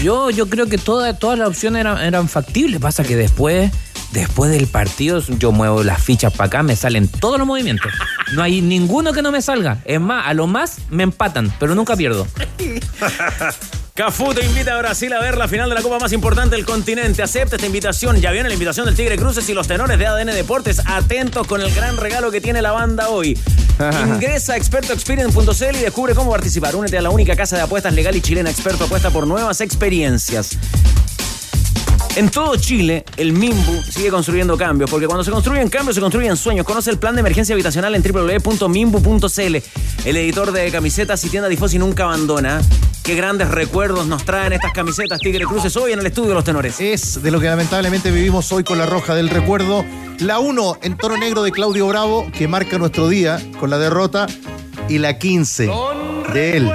Yo, yo creo que todas todas las opciones eran, eran factibles. Pasa que después, después del partido, yo muevo las fichas para acá, me salen todos los movimientos. No hay ninguno que no me salga. Es más, a lo más me empatan, pero nunca pierdo. Cafú te invita a Brasil a ver la final de la Copa más importante del continente. Acepta esta invitación. Ya viene la invitación del Tigre Cruces y los tenores de ADN Deportes. Atentos con el gran regalo que tiene la banda hoy. Ingresa a expertoexperience.cl y descubre cómo participar. Únete a la única casa de apuestas legal y chilena experto apuesta por nuevas experiencias. En todo Chile, el MIMBU sigue construyendo cambios, porque cuando se construyen cambios, se construyen sueños. Conoce el plan de emergencia habitacional en www.mimbu.cl. El editor de camisetas y tienda Difosi nunca abandona. Qué grandes recuerdos nos traen estas camisetas Tigre Cruces hoy en el estudio de los tenores. Es de lo que lamentablemente vivimos hoy con la roja del recuerdo. La 1 en tono negro de Claudio Bravo, que marca nuestro día con la derrota. Y la 15 de él,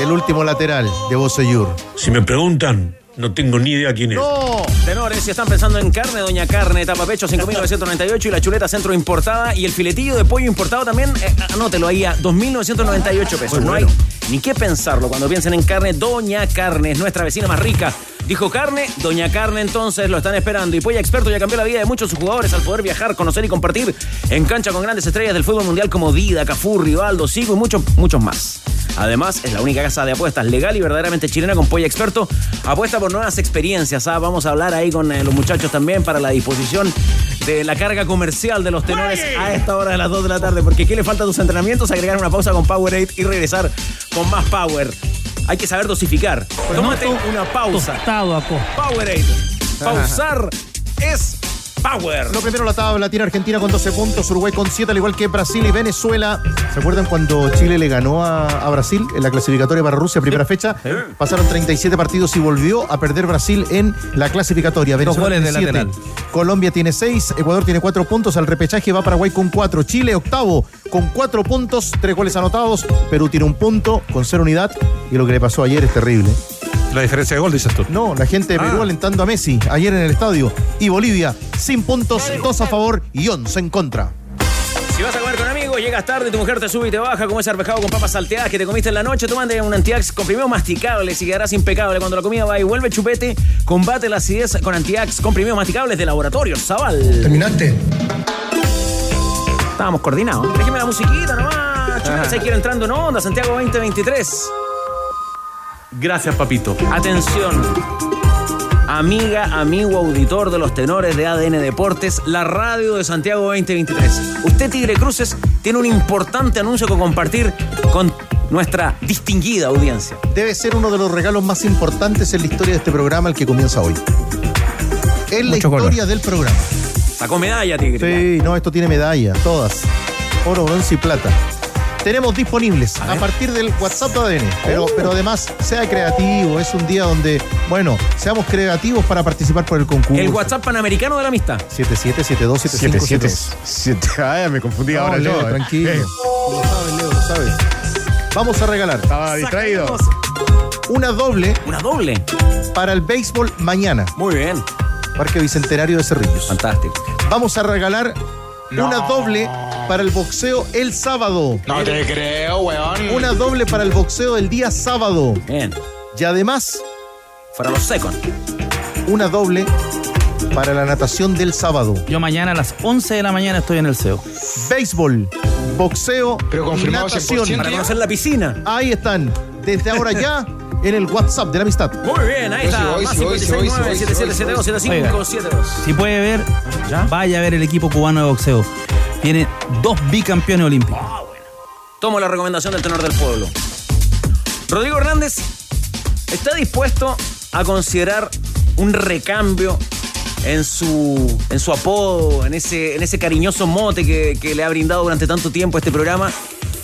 el último lateral de Boseyur. Si me preguntan, no tengo ni idea quién es. ¡No! Tenores, si están pensando en carne, Doña Carne, tapa pecho 5.998 y la chuleta centro importada y el filetillo de pollo importado también, eh, anótelo ahí a 2.998 pesos. No hay ni qué pensarlo cuando piensen en carne. Doña Carne es nuestra vecina más rica. Dijo Carne, Doña Carne entonces lo están esperando. Y Polla Experto ya cambió la vida de muchos jugadores al poder viajar, conocer y compartir en cancha con grandes estrellas del fútbol mundial como Dida, Cafú, Rivaldo, Sigo y muchos, muchos más. Además, es la única casa de apuestas legal y verdaderamente chilena con Polla Experto. Apuesta por nuevas experiencias. ¿ah? Vamos a hablar ahí con eh, los muchachos también para la disposición de la carga comercial de los tenores a esta hora de las 2 de la tarde. Porque ¿qué le falta a tus entrenamientos? Agregar una pausa con Powerade y regresar con más power. Hay que saber dosificar. Tómate una pausa. Tostado, aco. Powerade. Pausar es power. Lo primero la tabla tiene Argentina con 12 puntos, Uruguay con 7, al igual que Brasil y Venezuela. ¿Se acuerdan cuando Chile le ganó a, a Brasil en la clasificatoria para Rusia, primera fecha? Pasaron 37 partidos y volvió a perder Brasil en la clasificatoria. Venezuela goles tiene de lateral. Colombia tiene 6, Ecuador tiene 4 puntos, al repechaje va Paraguay con 4, Chile octavo con 4 puntos, 3 goles anotados, Perú tiene un punto con 0 unidad y lo que le pasó ayer es terrible. La diferencia de gol, dices tú. No, la gente de Perú Ah. alentando a Messi ayer en el estadio. Y Bolivia, sin puntos, dos a favor y 11 en contra. Si vas a comer con amigos, llegas tarde, tu mujer te sube y te baja, como ese arvejado con papas salteadas que te comiste en la noche, tómate un Antiax comprimido masticable y quedarás impecable. Cuando la comida va y vuelve chupete, combate la acidez con Antiax comprimidos masticables de Laboratorio Zaval. ¿Terminaste? Estábamos coordinados. Déjeme la musiquita nomás. Chupete, se quiere entrando en onda, Santiago 2023. Gracias, papito. Atención. Amiga, amigo, auditor de los tenores de ADN Deportes, la radio de Santiago 2023. Usted, Tigre Cruces, tiene un importante anuncio que compartir con nuestra distinguida audiencia. Debe ser uno de los regalos más importantes en la historia de este programa, el que comienza hoy. Es la Mucho color. historia del programa. Sacó medalla, Tigre. Sí, no, esto tiene medalla, todas. Oro, bronce y plata. Tenemos disponibles a, partir del WhatsApp de ADN. Pero, pero además, sea creativo. Es un día donde, bueno, seamos creativos para participar por el concurso. El WhatsApp Panamericano de la Amistad. 77727572. 7, Ay, me confundí No, ahora Leo, yo. eh. tranquilo. Eh, Lo sabes, Leo, lo sabes. Vamos a regalar Estaba distraído. una doble Una doble. para el béisbol mañana. Muy bien. Parque Bicentenario de Cerrillos. Fantástico. Vamos a regalar una doble para el boxeo el sábado. No te creo, weón. Una doble para el boxeo el día sábado. Bien. Y además, Para los second. una doble para la natación del sábado. Yo mañana a las 11 de la mañana estoy en el CEO. Béisbol, boxeo Pero y confirmado natación. 100%. Para conocer la piscina. Ahí están, desde ahora ya, en el WhatsApp de la amistad. Muy bien, ahí está. Más voy, voy, 569 voy, 7772 7572. Si puede ver, vaya a ver el equipo cubano de boxeo. Tiene dos bicampeones olímpicos. Tomo la recomendación del tenor del pueblo. Rodrigo Hernández está dispuesto a considerar un recambio en su, en su apodo, en ese, en ese cariñoso mote que, que le ha brindado durante tanto tiempo este programa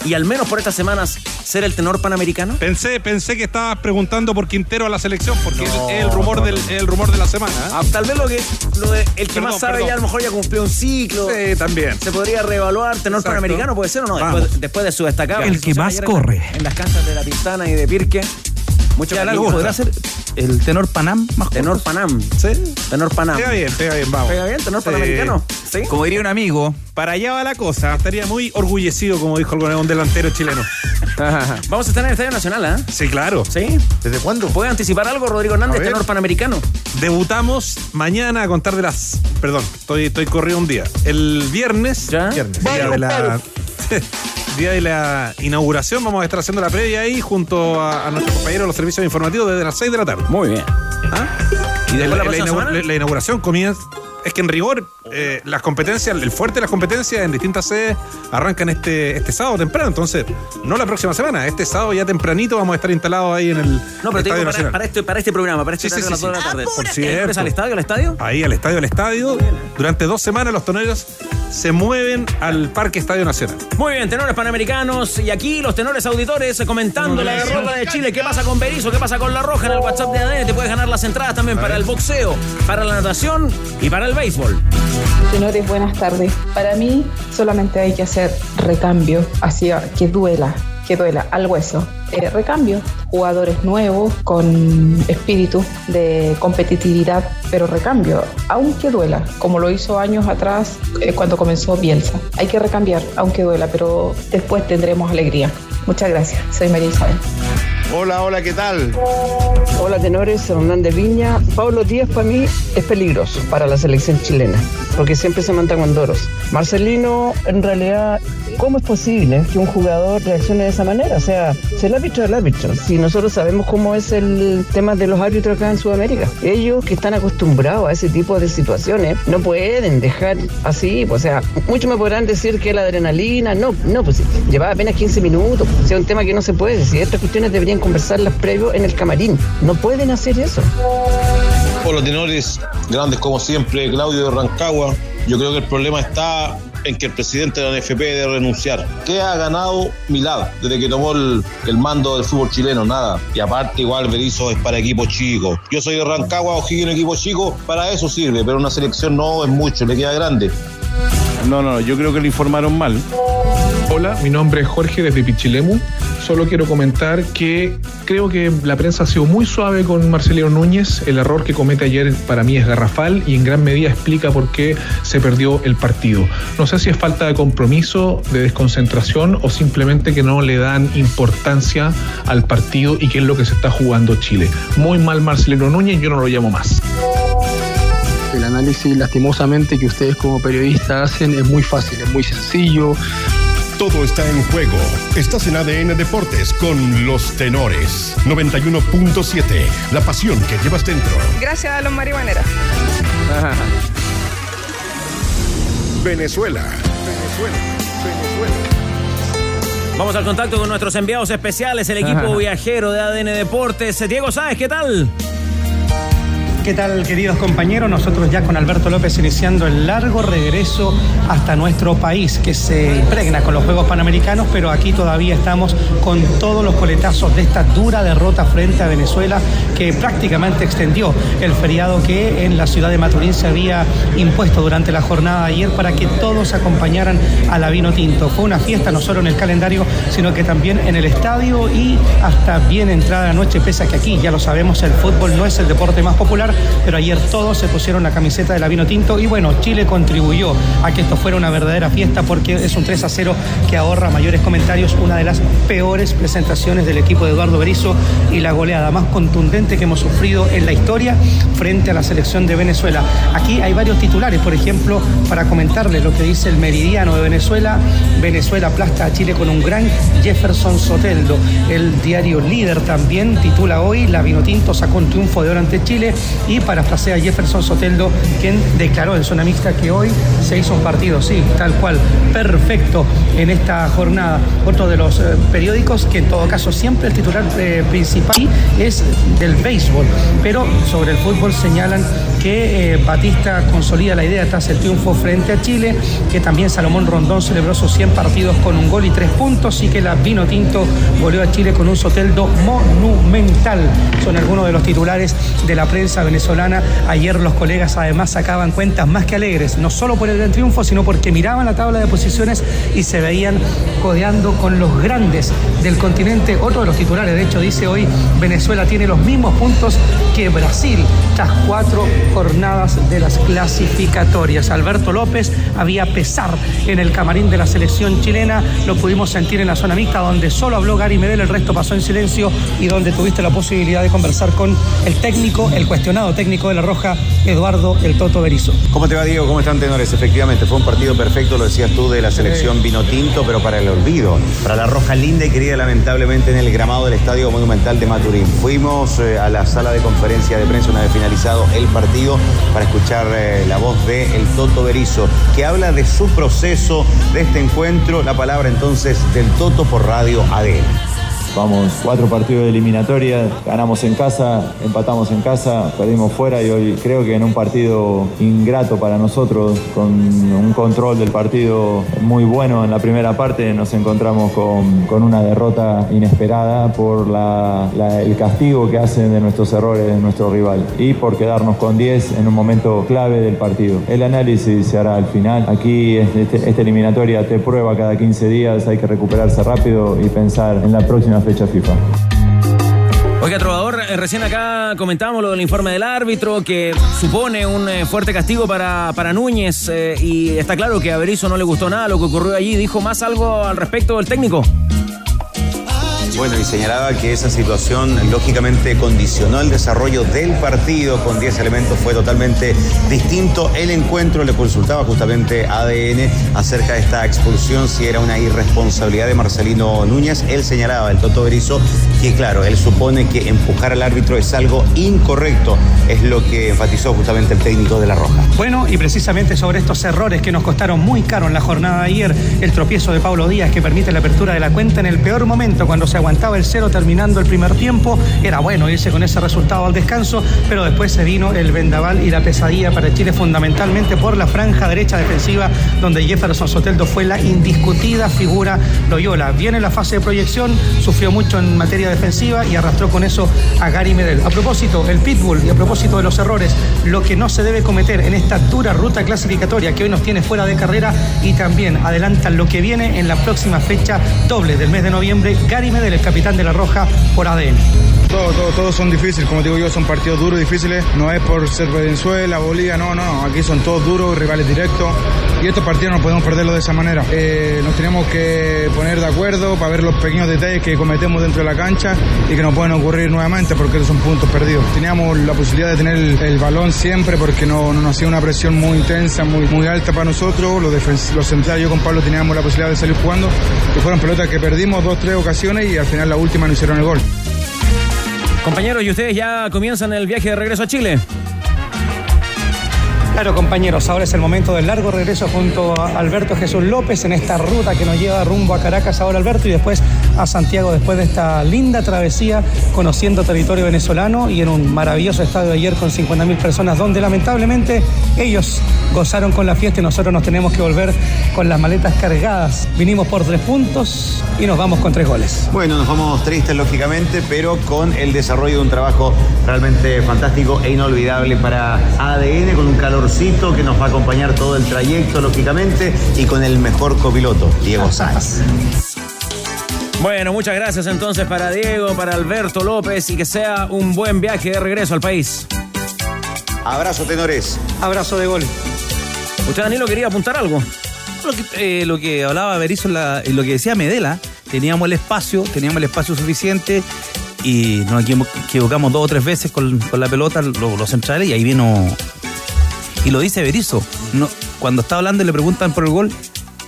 y al menos por estas semanas ser el tenor panamericano? Pensé, pensé que estabas preguntando por Quintero a la selección, porque es el rumor del el rumor de la semana. ¿eh? Ah, tal vez lo que lo de el que Perdón, más sabe perdón. ya a lo mejor ya cumplió un ciclo. Sí, también. Se podría reevaluar tenor Exacto. panamericano, puede ser o no, después, después de su destacado. El que más corre. En las canchas de la Pistana y de Pirque. Mucho Ya, ¿Podrá ser el tenor Panam más Tenor corto? Panam. Sí. Tenor Panam. Pega bien, pega bien, vamos. ¿Pega bien? ¿Tenor Sí. panamericano? ¿Sí? Como diría un amigo, para allá va la cosa. Estaría muy orgullecido, como dijo el un delantero chileno. Vamos a estar en el Estadio Nacional, ¿ah? Sí, claro. ¿Sí? ¿Desde cuándo? ¿Puede anticipar algo, Rodrigo Hernández, tenor panamericano? Debutamos mañana a contar de las. Perdón, estoy, estoy corrido un día. El viernes. ¿Ya? Viernes. Día de la. Día de la inauguración, vamos a estar haciendo la previa ahí junto a, a nuestros compañeros de los servicios informativos desde las 6 de la tarde. Muy bien. ¿Ah? Y después de la- la inauguración comienza. Es que en rigor, eh, las competencias, el fuerte de las competencias en distintas sedes arrancan este, este sábado temprano. Entonces, no la próxima semana, este sábado ya tempranito vamos a estar instalados ahí en el No, pero te digo para, para este, para este programa, para este Sí, sí, sí, de la tarde. Por ¿El cierto. lunes al estadio, al estadio? Ahí al estadio, al estadio. Durante dos semanas los toneros se mueven al Parque Estadio Nacional. Muy bien, tenores panamericanos y aquí los tenores auditores comentando la derrota de Chile. ¿Qué pasa con Berizzo? ¿Qué pasa con La Roja en el WhatsApp de ADN? Te puedes ganar las entradas también para el boxeo, para la natación y para el béisbol. Señores, buenas tardes. Para mí solamente hay que hacer recambio hacia que duela, que duela al hueso. Eh, recambio, jugadores nuevos con espíritu de competitividad, pero recambio, aunque duela, como lo hizo años atrás eh, cuando comenzó Bielsa. Hay que recambiar, aunque duela, pero después tendremos alegría. Muchas gracias. Soy María Isabel. Hola, hola, ¿qué tal? Hola, tenores, Hernández Viña. Pablo Díaz para mí es peligroso para la selección chilena, porque siempre se manda con doros. Marcelino, en realidad, ¿cómo es posible que un jugador reaccione de esa manera? O sea, si el árbitro es el árbitro. Si nosotros sabemos cómo es el tema de los árbitros acá en Sudamérica. Ellos que están acostumbrados a ese tipo de situaciones no pueden dejar así. O sea, muchos me podrán decir que la adrenalina, no, no, pues llevaba apenas 15 minutos. O sea, un tema que no se puede. Si estas cuestiones deberían conversarlas previo en el camarín. No pueden hacer eso. Hola, tenores, grandes como siempre, Claudio de Rancagua. Yo creo que el problema está en que el presidente de la NFP debe renunciar. ¿Qué ha ganado Milad desde que tomó el, mando del fútbol chileno? Nada. Y aparte, igual Berizzo es para equipos chicos. Yo soy de Rancagua, O'Higgins, equipo chico, para eso sirve, pero una selección no es mucho, le queda grande. No, no, yo creo que le informaron mal. Hola, mi nombre es Jorge desde Pichilemu. Solo quiero comentar que creo que la prensa ha sido muy suave con Marcelino Núñez. El error que comete ayer para mí es garrafal y en gran medida explica por qué se perdió el partido. No sé si es falta de compromiso, de desconcentración o simplemente que no le dan importancia al partido y qué es lo que se está jugando Chile. Muy mal Marcelino Núñez, yo no lo llamo más. El análisis lastimosamente que ustedes como periodistas hacen es muy fácil, es muy sencillo. Todo está en juego. Estás en ADN Deportes con los tenores. 91.7. La pasión que llevas dentro. Gracias a los marihuaneras. Venezuela. Venezuela. Venezuela. Vamos al contacto con nuestros enviados especiales, el equipo viajero de ADN Deportes. Diego Sáez, ¿qué tal? ¿Qué tal, queridos compañeros? Nosotros ya con Alberto López iniciando el largo regreso hasta nuestro país, que se impregna con los Juegos Panamericanos, pero aquí todavía estamos con todos los coletazos de esta dura derrota frente a Venezuela, que prácticamente extendió el feriado que en la ciudad de Maturín se había impuesto durante la jornada de ayer para que todos acompañaran a la Vino Tinto. Fue una fiesta no solo en el calendario, sino que también en el estadio y hasta bien entrada la noche, pese a que aquí, ya lo sabemos, el fútbol no es el deporte más popular, pero ayer todos se pusieron la camiseta de la Vino Tinto y bueno, Chile contribuyó a que esto fuera una verdadera fiesta porque es un 3 a 0 que ahorra mayores comentarios, una de las peores presentaciones del equipo de Eduardo Berizzo y la goleada más contundente que hemos sufrido en la historia frente a la selección de Venezuela. Aquí hay varios titulares, por ejemplo, para comentarles lo que dice el meridiano de Venezuela. Venezuela aplasta a Chile con un gran Jefferson Soteldo. El diario líder también titula hoy, la Vinotinto sacó un triunfo de oro ante Chile y parafrasea a Jefferson Soteldo, quien declaró en zona mixta que hoy se hizo un partido, sí, tal cual, perfecto en esta jornada. Otro de los eh, periódicos que en todo caso siempre el titular eh, principal es del béisbol, pero sobre el fútbol señalan que eh, Batista consolida la idea tras el triunfo frente a Chile, que también Salomón Rondón celebró sus 100 partidos con un gol y tres puntos y que la Vino Tinto goleó a Chile con un Soteldo monumental. Son algunos de los titulares de la prensa venezolana. Ayer los colegas además sacaban cuentas más que alegres, no solo por el gran triunfo, sino porque miraban la tabla de posiciones y se veían codeando con los grandes del continente. Otro de los titulares, de hecho, dice hoy Venezuela tiene los mismos puntos que Brasil tras cuatro jornadas de las clasificatorias. Alberto López había pesar en el camarín de la selección chilena, lo pudimos sentir en la zona mixta donde solo habló Gary Medel, el resto pasó en silencio y donde tuviste la posibilidad de conversar con el técnico, el cuestionado técnico de la Roja, Eduardo El Toto Berizo. ¿Cómo te va, Diego? ¿Cómo están, tenores? Efectivamente, fue un partido perfecto, lo decías tú, de la selección vino tinto, pero para el olvido. Para la Roja linda y querida, lamentablemente, en el gramado del Estadio Monumental de Maturín. Fuimos eh, a la sala de conferencia de prensa una vez finalizado el partido para escuchar eh, la voz de El Toto Berizo, que habla de su proceso, de este encuentro. La palabra entonces del Toto por Radio ADN. Vamos, cuatro partidos de eliminatoria, ganamos en casa, empatamos en casa, perdimos fuera y hoy creo que en un partido ingrato para nosotros, con un control del partido muy bueno en la primera parte, nos encontramos con, con una derrota inesperada por la- el castigo que hacen de nuestros errores de nuestro rival y por quedarnos con 10 en un momento clave del partido. El análisis se hará al final. Aquí este- esta eliminatoria te prueba cada 15 días, hay que recuperarse rápido y pensar en la próxima fecha FIFA. Oiga, Trovador, eh, recién acá comentábamos lo del informe del árbitro que supone un eh, fuerte castigo para, para Núñez eh, y está claro que a Berizzo no le gustó nada lo que ocurrió allí. ¿Dijo más algo al respecto del técnico? Bueno, y señalaba que esa situación lógicamente condicionó el desarrollo del partido. Con 10 elementos, fue totalmente distinto el encuentro, le consultaba justamente ADN acerca de esta expulsión, si era una irresponsabilidad de Marcelino Núñez, él señalaba, el Toto Berizzo, que claro, él supone que empujar al árbitro es algo incorrecto, es lo que enfatizó justamente el técnico de La Roja. Bueno, y precisamente sobre estos errores que nos costaron muy caro en la jornada de ayer, el tropiezo de Pablo Díaz que permite la apertura de la cuenta en el peor momento cuando se aguantaba el cero terminando el primer tiempo, era bueno irse con ese resultado al descanso, pero después se vino el vendaval y la pesadilla para Chile fundamentalmente por la franja derecha defensiva donde Jefferson Soteldo fue la indiscutida figura Loyola. Viene la fase de proyección, sufrió mucho en materia defensiva y arrastró con eso a Gary Medel. A propósito, el pitbull y a propósito de los errores, lo que no se debe cometer en esta dura ruta clasificatoria que hoy nos tiene fuera de carrera y también adelantan lo que viene en la próxima fecha doble del mes de noviembre, Gary Medel, capitán de la Roja, por ADN. Todos, todos, todos son difíciles, como digo yo, son partidos duros, difíciles. No es por ser Venezuela, Bolivia, no, no, aquí son todos duros, rivales directos. Y estos partidos no podemos perderlos de esa manera. Eh, nos tenemos que poner de acuerdo para ver los pequeños detalles que cometemos dentro de la cancha y que no pueden ocurrir nuevamente porque esos son puntos perdidos. Teníamos la posibilidad de tener el, balón siempre porque no, no nos hacía una presión muy intensa, muy, muy alta para nosotros. Los, los centrales, yo con Pablo teníamos la posibilidad de salir jugando, que fueron pelotas que perdimos dos, tres ocasiones y al final la última no hicieron el gol. Compañeros, ¿y ustedes ya comienzan el viaje de regreso a Chile? Claro, compañeros, ahora es el momento del largo regreso junto a Alberto Jesús López en esta ruta que nos lleva rumbo a Caracas ahora Alberto y después a Santiago después de esta linda travesía conociendo territorio venezolano y en un maravilloso estadio ayer con 50.000 personas donde lamentablemente ellos gozaron con la fiesta y nosotros nos tenemos que volver con las maletas cargadas. Vinimos por tres puntos y nos vamos con tres goles. Bueno, nos vamos tristes lógicamente, pero con el desarrollo de un trabajo realmente fantástico e inolvidable para ADN, con un calorcito que nos va a acompañar todo el trayecto lógicamente y con el mejor copiloto, Diego Sáenz. Bueno, muchas gracias entonces para Diego, para Alberto López y que sea un buen viaje de regreso al país. Abrazo, tenores. Abrazo de gol. ¿Usted, Danilo, quería apuntar algo? Lo que, eh, lo que hablaba Berizzo en la- en lo que decía Medela, teníamos el espacio, teníamos el espacio suficiente y nos equivo- equivocamos dos o tres veces con, con la pelota, lo- los, centrales, y ahí vino. Y lo dice Berizzo. No, cuando está hablando y le preguntan por el gol,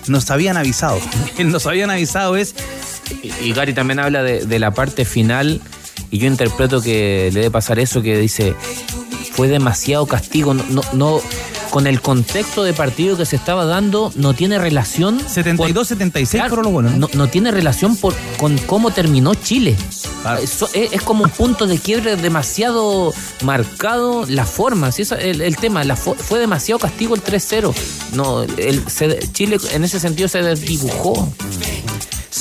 nos habían avisado. nos habían avisado es. Y, y Gary también habla de, de la parte final y yo interpreto que le debe pasar eso que dice fue demasiado castigo, no, no, no- con el contexto de partido que se estaba dando no tiene relación 72-76 fueron los goles, no, no tiene relación por, con cómo terminó Chile. Eso es, es como un punto de quiebre demasiado marcado la forma, ¿sí? Eso el, el tema, la fo- fue demasiado castigo el 3-0. No, el, se- Chile en ese sentido se desdibujó.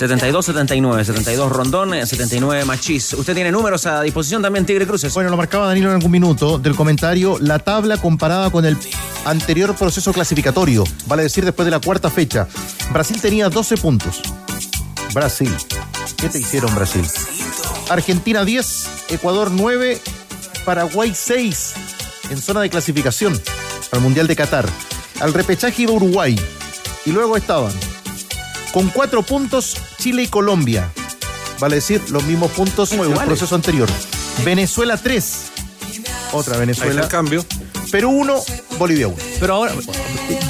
72-79, 72 Rondón, eh, 79 Machís. Usted tiene números a disposición también, Tigre Cruces. Bueno, lo marcaba Danilo en algún minuto del comentario, la tabla comparada con el anterior proceso clasificatorio, vale decir después de la cuarta fecha. Brasil tenía 12 puntos. Brasil. ¿Qué te hicieron Brasil? Argentina 10, Ecuador 9, Paraguay 6 en zona de clasificación al Mundial de Qatar. Al repechaje iba Uruguay y luego estaban con cuatro puntos Chile y Colombia. Vale decir, los mismos puntos del iguales. proceso anterior. Venezuela 3. Otra Ahí Venezuela. está el cambio. Perú 1, Bolivia 1. Pero ahora.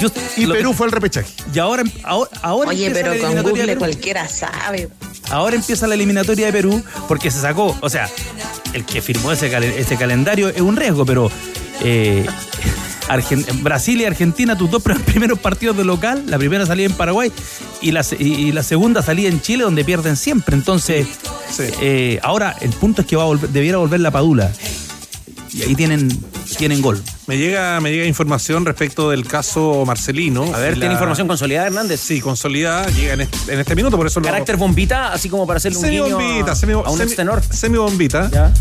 yo- y Perú fue el repechaje. Y ahora, ahora, ahora Oye, empieza pero la con eliminatoria de Google Perú. cualquiera sabe. Ahora empieza la eliminatoria de Perú porque se sacó, o sea, el que firmó ese, cal- ese calendario es un riesgo, pero eh, Argen- Brasil y Argentina, tus dos pr- primeros partidos de local, la primera salida en Paraguay y la, y, segunda salida en Chile, donde pierden siempre. Entonces, eh, ahora el punto es que va a volver- debiera volver la Padula. Y ahí tienen, tienen gol. Me llega, me llega información respecto del caso Marcelino. A ver, La- ¿tiene información consolidada, Hernández? Sí, consolidada, llega en este, en este minuto, por eso lo- Carácter bombita, así como para hacerle un guiño Semi-bombita, a, semi, a un semi- semi-bombita.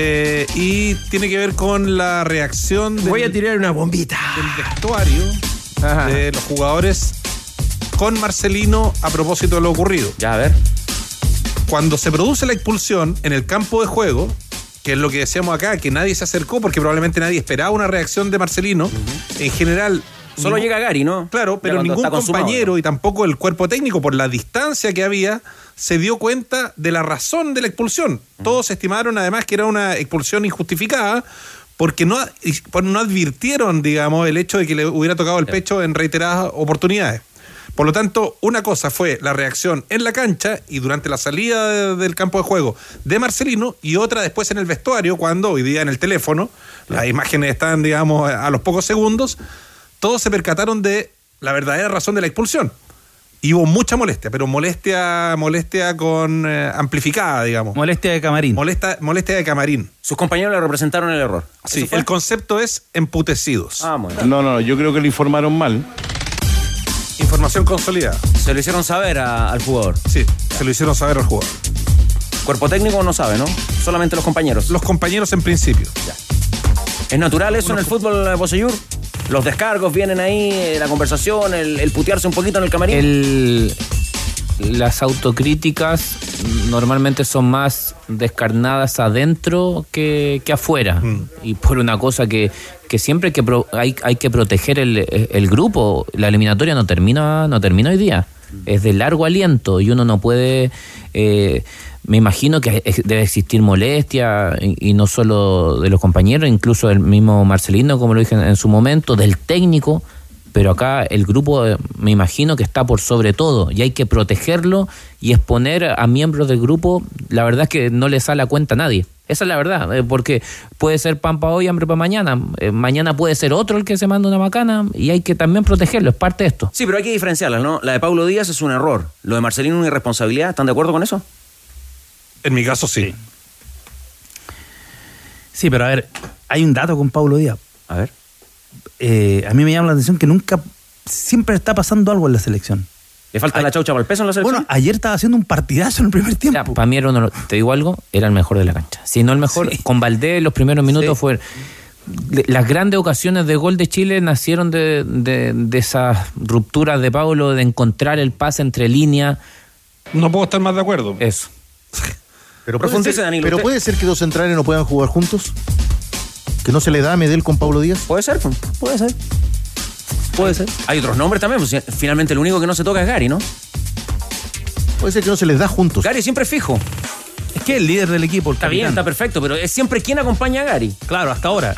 Eh, y tiene que ver con la reacción del, Voy a tirar una bombita. del vestuario de los jugadores con Marcelino a propósito de lo ocurrido. Ya, a ver. Cuando se produce la expulsión en el campo de juego, que es lo que decíamos acá, que nadie se acercó porque probablemente nadie esperaba una reacción de Marcelino, en general... Solo ningún- llega Gary, ¿no? Claro, pero ningún compañero y tampoco el cuerpo técnico, por la distancia que había, se dio cuenta de la razón de la expulsión. Todos estimaron además que era una expulsión injustificada porque no, no advirtieron, digamos, el hecho de que le hubiera tocado el pecho en reiteradas oportunidades. Por lo tanto, una cosa fue la reacción en la cancha y durante la salida del campo de juego de Marcelino y otra después en el vestuario, cuando hoy día en el teléfono, las imágenes están, digamos, a los pocos segundos, todos se percataron de la verdadera razón de la expulsión. Y hubo mucha molestia, pero molestia, molestia con eh, amplificada, digamos. Molestia de camarín. Molesta, molestia de camarín. Sus compañeros le representaron el error. Sí, el concepto es emputecidos. Ah, bueno. No, no, yo creo que le informaron mal. Información consolidada. Se lo hicieron saber al jugador. Sí, se lo hicieron saber al jugador. Cuerpo técnico no sabe, ¿no? Solamente los compañeros. Los compañeros en principio. Ya. ¿Es natural eso en el fútbol, Bosellur? Los descargos vienen ahí, eh, la conversación, el, putearse un poquito en el camarín. las autocríticas normalmente son más descarnadas adentro que, afuera. Mm. Y por una cosa que, siempre que hay, hay que proteger el, grupo. La eliminatoria no termina, no termina hoy día. Es de largo aliento y uno no puede eh, me imagino que debe existir molestia, y, no solo de los compañeros, incluso del mismo Marcelino, como lo dije en, su momento, del técnico, pero acá el grupo eh, me imagino que está por sobre todo y hay que protegerlo y exponer a miembros del grupo, la verdad es que no le sale a cuenta a nadie. Esa es la verdad, eh, porque puede ser pan para hoy, hambre para mañana. Eh, mañana puede ser otro el que se manda una macana y hay que también protegerlo, es parte de esto. Sí, pero hay que diferenciarlas, ¿no? La de Pablo Díaz es un error, lo de Marcelino es una irresponsabilidad, ¿están de acuerdo con eso? En mi caso, sí. Sí, pero a ver, hay un dato con Paulo Díaz. A ver. Eh, a mí me llama la atención que nunca, siempre está pasando algo en la selección. ¿Le falta la chaucha para el peso en la selección? Bueno, ayer estaba haciendo un partidazo en el primer tiempo. para mí era uno, te digo algo, era el mejor de la cancha. Si no el mejor, con Valdés los primeros minutos fue... Las grandes ocasiones de gol de Chile nacieron de, de, de esas rupturas de Paulo, de encontrar el pase entre líneas. No puedo estar más de acuerdo. Eso. Pero, puede ser, pero puede ser que dos centrales no puedan jugar juntos. Que no se le da a Medel con Pablo Díaz. Puede ser, pues. puede ser. Puede ser. Hay otros nombres también. Pues, finalmente el único que no se toca es Gary, ¿no? Puede ser que no se les da juntos. Gary siempre es fijo. Es que es el líder del equipo. está bien, está perfecto, pero es siempre quien acompaña a Gary. Claro, hasta ahora.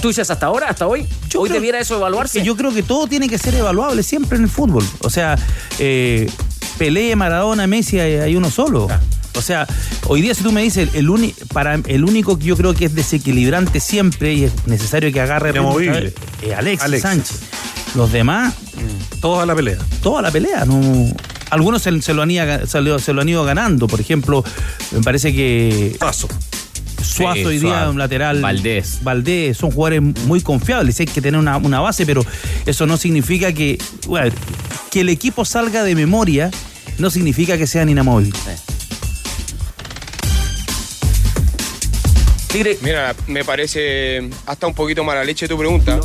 ¿Tú dices hasta ahora, hasta hoy? ¿Hoy debiera eso evaluarse? yo creo que todo tiene que ser evaluable siempre en el fútbol. O sea, eh, Pelé, Maradona, Messi, hay, uno solo. O sea, hoy día si tú me dices, el, para, el único que yo creo que es desequilibrante siempre y es necesario que agarre es Alexis, Sánchez. Los demás... Todos a la pelea. Todos a la pelea. No, algunos se, lo han ido, se, lo han ido ganando. Por ejemplo, me parece que... Paso. Suazo hoy día, un lateral. Valdés. Valdés, son jugadores muy confiables. Hay que tener una, base, pero eso no significa que. que el equipo salga de memoria no significa que sean inamovibles. Tigre. Mira, me parece hasta un poquito mala leche tu pregunta.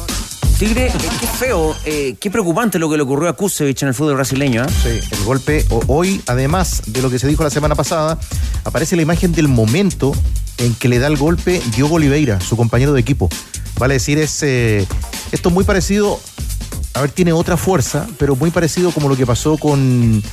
Tigre, qué feo, eh, qué preocupante lo que le ocurrió a Kusevich en el fútbol brasileño. ¿eh? Sí, el golpe. Hoy, además de lo que se dijo la semana pasada, aparece la imagen del momento en que le da el golpe Diogo Oliveira, su compañero de equipo. Vale decir, es, eh, esto es muy parecido, a ver, tiene otra fuerza, pero muy parecido como lo que pasó con,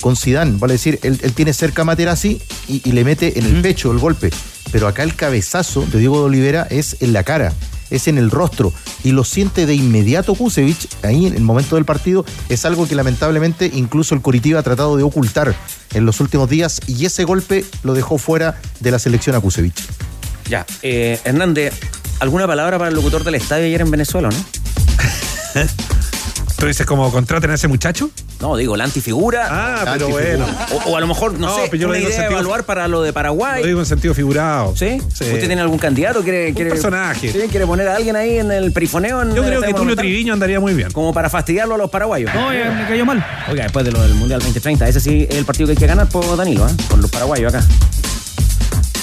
con Zidane. Vale decir, él, tiene cerca a Materazzi y, le mete en el pecho el golpe. Pero acá el cabezazo de Diego de Olivera es en la cara es en el rostro y lo siente de inmediato Kusevich ahí en el momento del partido. Es algo que lamentablemente incluso el Curitiba ha tratado de ocultar en los últimos días y ese golpe lo dejó fuera de la selección a Kusevich. Ya, eh, Hernández, ¿alguna palabra para el locutor del estadio ayer en Venezuela, no? ¿Tú dices como contraten a ese muchacho? No, digo, la antifigura. Ah, pero bueno. O, a lo mejor, no, sé, yo una idea de evaluar para lo de Paraguay. Lo digo en sentido figurado. ¿Sí? ¿Usted tiene algún candidato? ¿Quiere, quiere, Un personaje. ¿Quiere poner a alguien ahí en el perifoneo? yo creo que Tulio Triviño andaría muy bien. Como para fastidiarlo a los paraguayos. No, ya me cayó mal. Oiga, después de lo del Mundial 2030, ese sí es el partido que hay que ganar por Danilo, ¿eh? Con los paraguayos acá.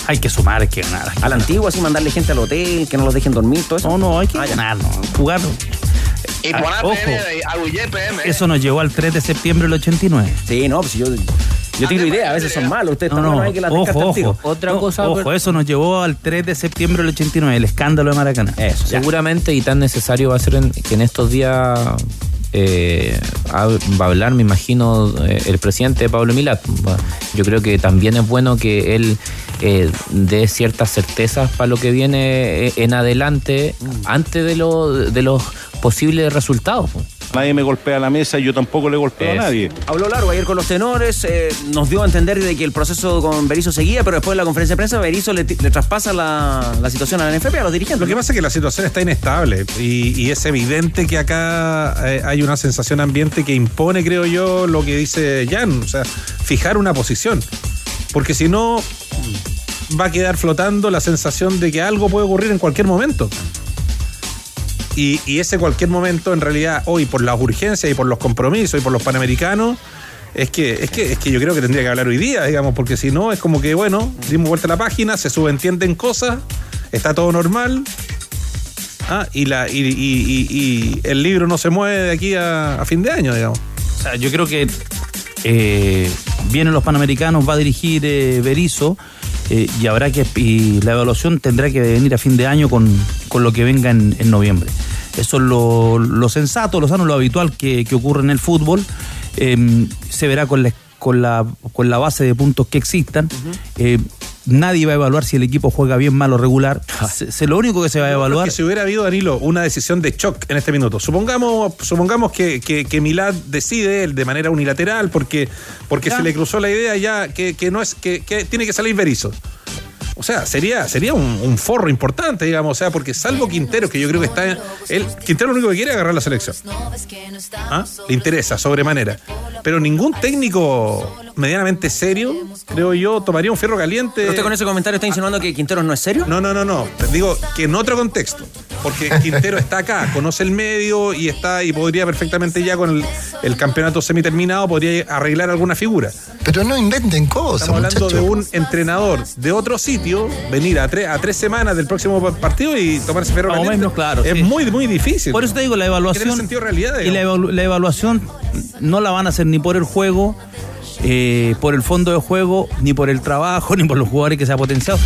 Hay que sumar, hay que ganar. a la antigua, así mandarle gente al hotel, que no los dejen dormir, todo eso. No, no, hay que ah, ganar, no. Jugar y ah, poner ojo, PM. Eso nos llevó al 3 de septiembre del 89. Sí, no, pues yo, yo tengo idea, a veces son malos. Ustedes no, no, hay que la ojo, ojo. Otra cosa. Ojo, eso nos llevó al 3 de septiembre del 89, el escándalo de Maracaná. Eso. Seguramente y tan necesario va a ser que en estos días eh, va a hablar, me imagino, eh, el presidente Pablo Milat. Yo creo que también es bueno que él eh, dé ciertas certezas para lo que viene eh, en adelante, antes de, lo- de los posibles resultados. Nadie me golpea la mesa y yo tampoco le golpeo a nadie. Habló largo ayer con los tenores, eh, nos dio a entender de que el proceso con Berizzo seguía, pero después de la conferencia de prensa Berizzo le, le traspasa la, la situación a la NFP, a los dirigentes. Lo que pasa es que la situación está inestable y, y es evidente que acá eh, hay una sensación ambiente que impone, creo yo, lo que dice Jan, o sea, fijar una posición. Porque si no, va a quedar flotando la sensación de que algo puede ocurrir en cualquier momento. Y, ese cualquier momento, en realidad, hoy por las urgencias y por los compromisos y por los panamericanos, es que, es que, es que yo creo que tendría que hablar hoy día, digamos, porque si no, es como que, bueno, dimos vuelta a la página, se subentienden cosas, está todo normal. Ah, y, la, y, y- y- el libro no se mueve de aquí a, a fin de año, digamos. O sea, yo creo que eh, vienen los Panamericanos, va a dirigir eh, Berizzo eh, y habrá que y la evaluación tendrá que venir a fin de año con, con lo que venga en, en noviembre. Eso es lo, lo sensato, lo sano, lo habitual que, que ocurre en el fútbol. Eh, se verá con la, con, la, con la base de puntos que existan. Eh, nadie va a evaluar si el equipo juega bien, mal o regular. Se- se- lo único que se va a evaluar que si hubiera habido, Danilo, una decisión de shock en este minuto, supongamos, supongamos que, que, que Milad decide él de manera unilateral porque, porque Ya. se le cruzó la idea ya que, que no es que, que tiene que salir Berizzo. O sea, sería, sería un, un forro importante, digamos, o sea, porque salvo Quintero, que yo creo que está en. Él, Quintero lo único que quiere es agarrar la selección. ¿Ah? Le interesa, sobremanera. Pero ningún técnico medianamente serio, creo yo, tomaría un fierro caliente. ¿Pero usted con ese comentario está insinuando que Quinteros no es serio? No, no, no, no. Digo que en otro contexto. Porque Quintero está acá, conoce el medio y está y podría perfectamente ya con el, el campeonato semiterminado, podría arreglar alguna figura. Pero no inventen cosas, Estamos hablando de un entrenador de otro sitio, venir a, tres a tres semanas del próximo pa- partido y tomarse ferro Más o caliente. menos, claro, Es sí. muy, muy difícil. Por eso te digo, la evaluación. Tiene sentido de realidad, y la, evalu- la evaluación no la van a hacer ni por el juego, eh, por el fondo de juego, ni por el trabajo, ni por los jugadores que se ha potenciado.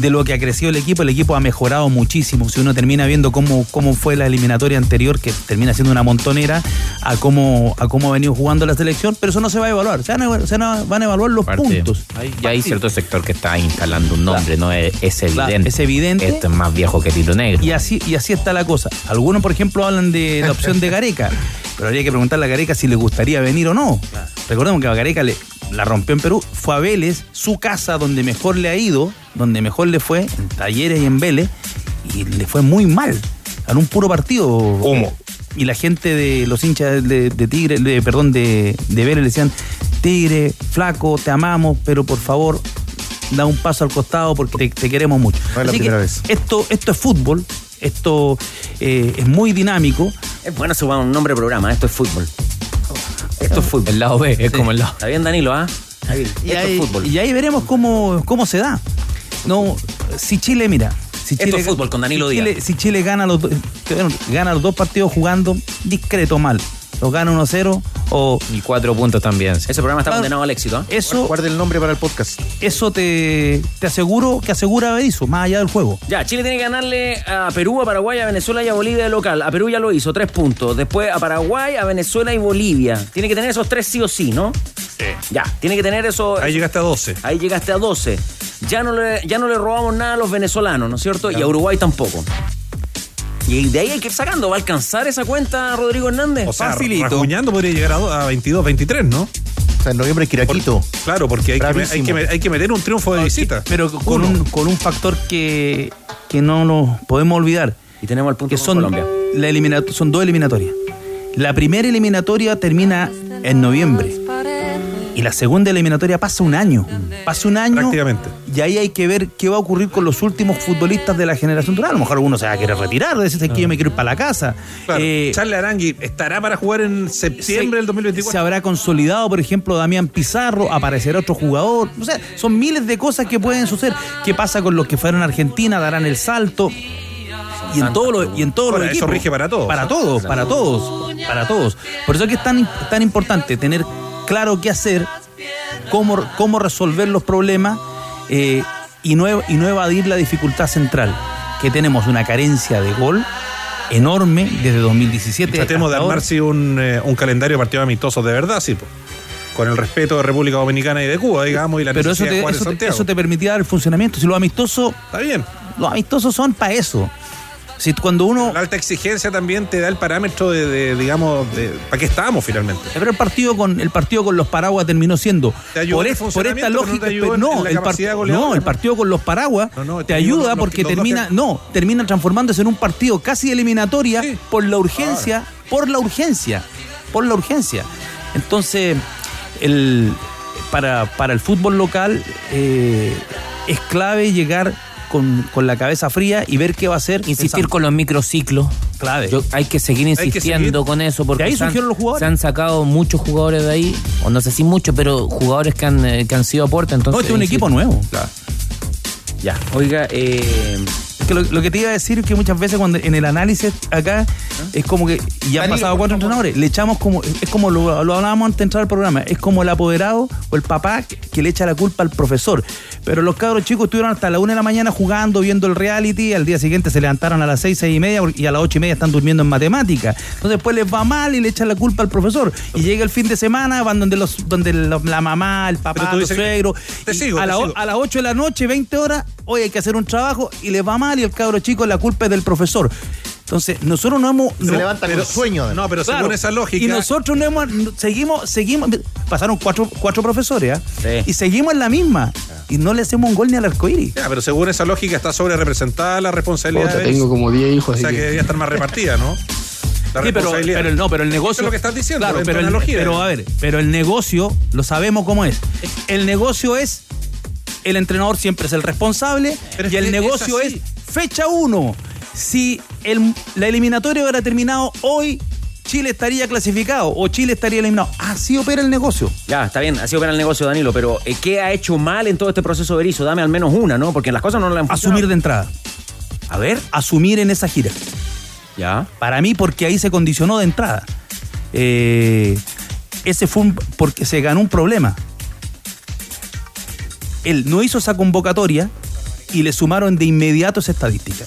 De lo que ha crecido el equipo, el equipo ha mejorado muchísimo. Si uno termina viendo cómo, cómo fue la eliminatoria anterior, que termina siendo una montonera, a cómo, a cómo ha venido jugando la selección, pero eso no se va a evaluar. Se van a, se van a- evaluar los puntos. Ya hay cierto sector que está instalando un nombre, ¿no? Es, es evidente. es evidente. Esto es más viejo que Tiro Negro. Y así, y así está la cosa. Algunos, por ejemplo, hablan de la opción de Gareca, pero habría que preguntarle a Gareca si le gustaría venir o no. Recordemos que a Gareca le, la rompió en Perú, fue a Vélez, su casa donde mejor le ha ido, donde mejor le fue, en Talleres y en Vélez, y le fue muy mal. En un puro partido. Humo. Y la gente de los hinchas de, de Tigre, de- perdón, de, de Vélez le decían, Tigre, flaco, te amamos, pero por favor, da un paso al costado porque te, te queremos mucho. No es la Así que primera vez. Esto, esto es fútbol, esto eh, es muy dinámico. Es bueno su un nombre de programa, esto es fútbol. Esto es fútbol. El lado B, es como el lado. Está bien, Danilo, ¿ah? Está bien. Y Esto ahí, es fútbol. y ahí veremos cómo, cómo se da. No, si Chile, mira. Si Esto Chile, es fútbol con Danilo si Díaz. Chile, si Chile gana los, do- bueno, gana los dos partidos jugando discreto mal, los gana 1-0 o. Y cuatro puntos también. Ese programa está Claro. condenado al éxito. ¿ah? Eso, Guarde el nombre para el podcast. eso te, te aseguro que asegura Berizzo, más allá del juego. Ya, Chile tiene que ganarle a Perú, a Paraguay, a Venezuela y a Bolivia de local. A Perú ya lo hizo, tres puntos. Después a Paraguay, a Venezuela y Bolivia. Tiene que tener esos tres sí o sí, ¿no? Sí. Ya, tiene que tener eso. Ahí llegaste a 12. Ahí llegaste a 12. Ya no le, ya no le robamos nada a los venezolanos, ¿no es cierto? Y a Uruguay tampoco. Y de ahí hay que ir sacando. ¿Va a alcanzar esa cuenta Rodrigo Hernández? O sea, Facilito. podría llegar a, do- a 22, 23, ¿no? O sea, en noviembre Quiraquito. Claro, porque hay que, hay, que, hay que meter un triunfo de visita. Pero con un, con un factor que, que no nos podemos olvidar. Y tenemos el punto que con son, Colombia. la eliminato- son dos eliminatorias. La primera eliminatoria termina en noviembre. Y la segunda eliminatoria pasa un año. Pasa un año. Prácticamente. Y ahí hay que ver qué va a ocurrir con los últimos futbolistas de la generación dorada. A lo mejor alguno se va a querer retirar, decir que yo me quiero ir para la casa. Claro. Eh, Charles Arangui estará para jugar en septiembre del 2024. se habrá consolidado, por ejemplo, Damián Pizarro, aparecerá otro jugador. O sea, son miles de cosas que pueden suceder. ¿Qué pasa con los que fueron a Argentina? ¿Darán el salto? Y en todos los y en todos los eso equipos. rige para todos. Para todos, para todos, para todos. Por eso es que es tan, tan importante tener claro qué hacer, cómo, cómo resolver los problemas eh, y, no, y no evadir la dificultad central, que tenemos una carencia de gol enorme desde 2017. Tratemos de armarse un, eh, un calendario de partidos amistosos de verdad, sí, po. con el respeto de República Dominicana y de Cuba, digamos, y la Pero eso de te, en eso, te, eso te permitía dar el funcionamiento. Si los amistosos. Está bien. Los amistosos son para eso. Si cuando uno. La alta exigencia también te da el parámetro de, de, digamos, de, ¿para qué estábamos finalmente? Pero el partido con el partido con los paraguas terminó siendo Te ayudó por, el por esta no lógica no, el par- capacidad goleadora, no, el ¿no? partido con los paraguas no, te ayuda los- porque los termina no termina transformándose en un partido casi eliminatoria por la urgencia por la urgencia por la urgencia entonces el para, para el fútbol local eh, es clave llegar con, con la cabeza fría y ver qué va a hacer Insistir con los microciclos. Clave. Yo- hay que seguir que insistiendo seguir. con eso porque De ahí se han- surgieron los jugadores. se han sacado muchos jugadores de ahí, o no sé si muchos, pero jugadores que han, eh, que han sido aporte. Entonces, No, este es un insisto. equipo nuevo. Ya, oiga, eh, Lo, lo que te iba a decir es que muchas veces cuando en el análisis acá es como que ya han pasado cuatro entrenadores, le echamos como, es como lo, lo hablábamos antes de entrar al programa, es como el apoderado o el papá que, le echa la culpa al profesor. Pero los cabros chicos estuvieron hasta la una de la mañana jugando, viendo el reality, al día siguiente se levantaron a las seis, seis y media y a las ocho y media están durmiendo en matemáticas. Entonces después les va mal y le echan la culpa al profesor. Y llega el fin de semana, van donde los, donde los- la mamá, el papá, los suegros. A, las 8 de la noche, 20 horas, hoy hay que hacer un trabajo y les va mal y el cabro chico la culpa es del profesor. Entonces, nosotros no hemos... Se no- levanta con pero- sueño. No, pero Claro. según esa lógica. Y nosotros no hemos, seguimos, seguimos, pasaron cuatro, cuatro profesores, ¿ah? Y seguimos en la misma. Y no le hacemos un gol ni al arcoíris. Ya, pero según esa lógica está sobre representada la responsabilidad. De tengo como 10 hijos, O sea que que- debería estar más repartida, ¿no? La Sí, pero, responsabilidad. pero no, pero el negocio. Es lo que estás diciendo, Claro, pero, el, pero a ver, pero el negocio lo sabemos cómo es. El negocio es el entrenador siempre es el responsable Pero y el es negocio es, así. fecha uno. Si el- la eliminatoria hubiera terminado hoy, Chile estaría clasificado o Chile estaría eliminado. Así opera el negocio. Ya, está bien, ha sido pena el negocio, Danilo, pero eh, ¿qué ha hecho mal en todo este proceso de Berizzo? Dame al menos una, ¿no? Porque las cosas no le han funcionado. Asumir de entrada. A ver. Asumir en esa gira. Ya. Para mí, porque ahí se condicionó de entrada. Eh, ese fue un- porque se ganó un problema. Él no hizo esa convocatoria y le sumaron de inmediato esa estadística.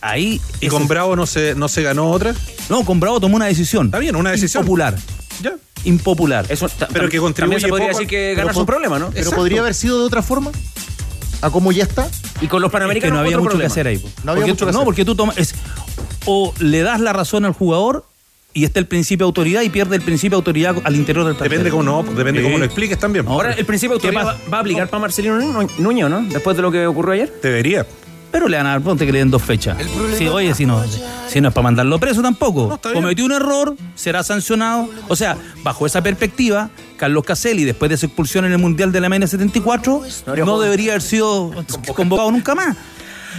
Ahí. ¿Y ese- con Bravo no se, no se ganó otra? No, con Bravo tomó una decisión. Está bien, una decisión. Impopular. Ya. Impopular. Eso Pero que contribuye También se podría poco decir que po- un problema, ¿no? Pero Exacto. podría haber sido de otra forma. A como ya está. Y con los Es que panamericanos no había otro mucho problema. que hacer ahí. po. No había porque mucho tú- que no, hacer. porque tú tomas. es- o le das la razón al jugador y está el principio de autoridad y pierde el principio de autoridad al interior del Depende plantel. cómo no, depende Sí. cómo lo expliques también. Ahora, el principio de ¿Qué autoridad va, va a aplicar para Marcelino Nu- Nuño, ¿no? Después de lo que ocurrió ayer. Debería. Pero le van a dar, ponte que le den dos fechas. Sí, oye, si no, si no es para mandarlo preso tampoco. Cometió un error, será sancionado. O sea, bajo esa perspectiva, Carlos Caselli, después de su expulsión en el Mundial de la MN74, no debería haber sido convocado nunca más.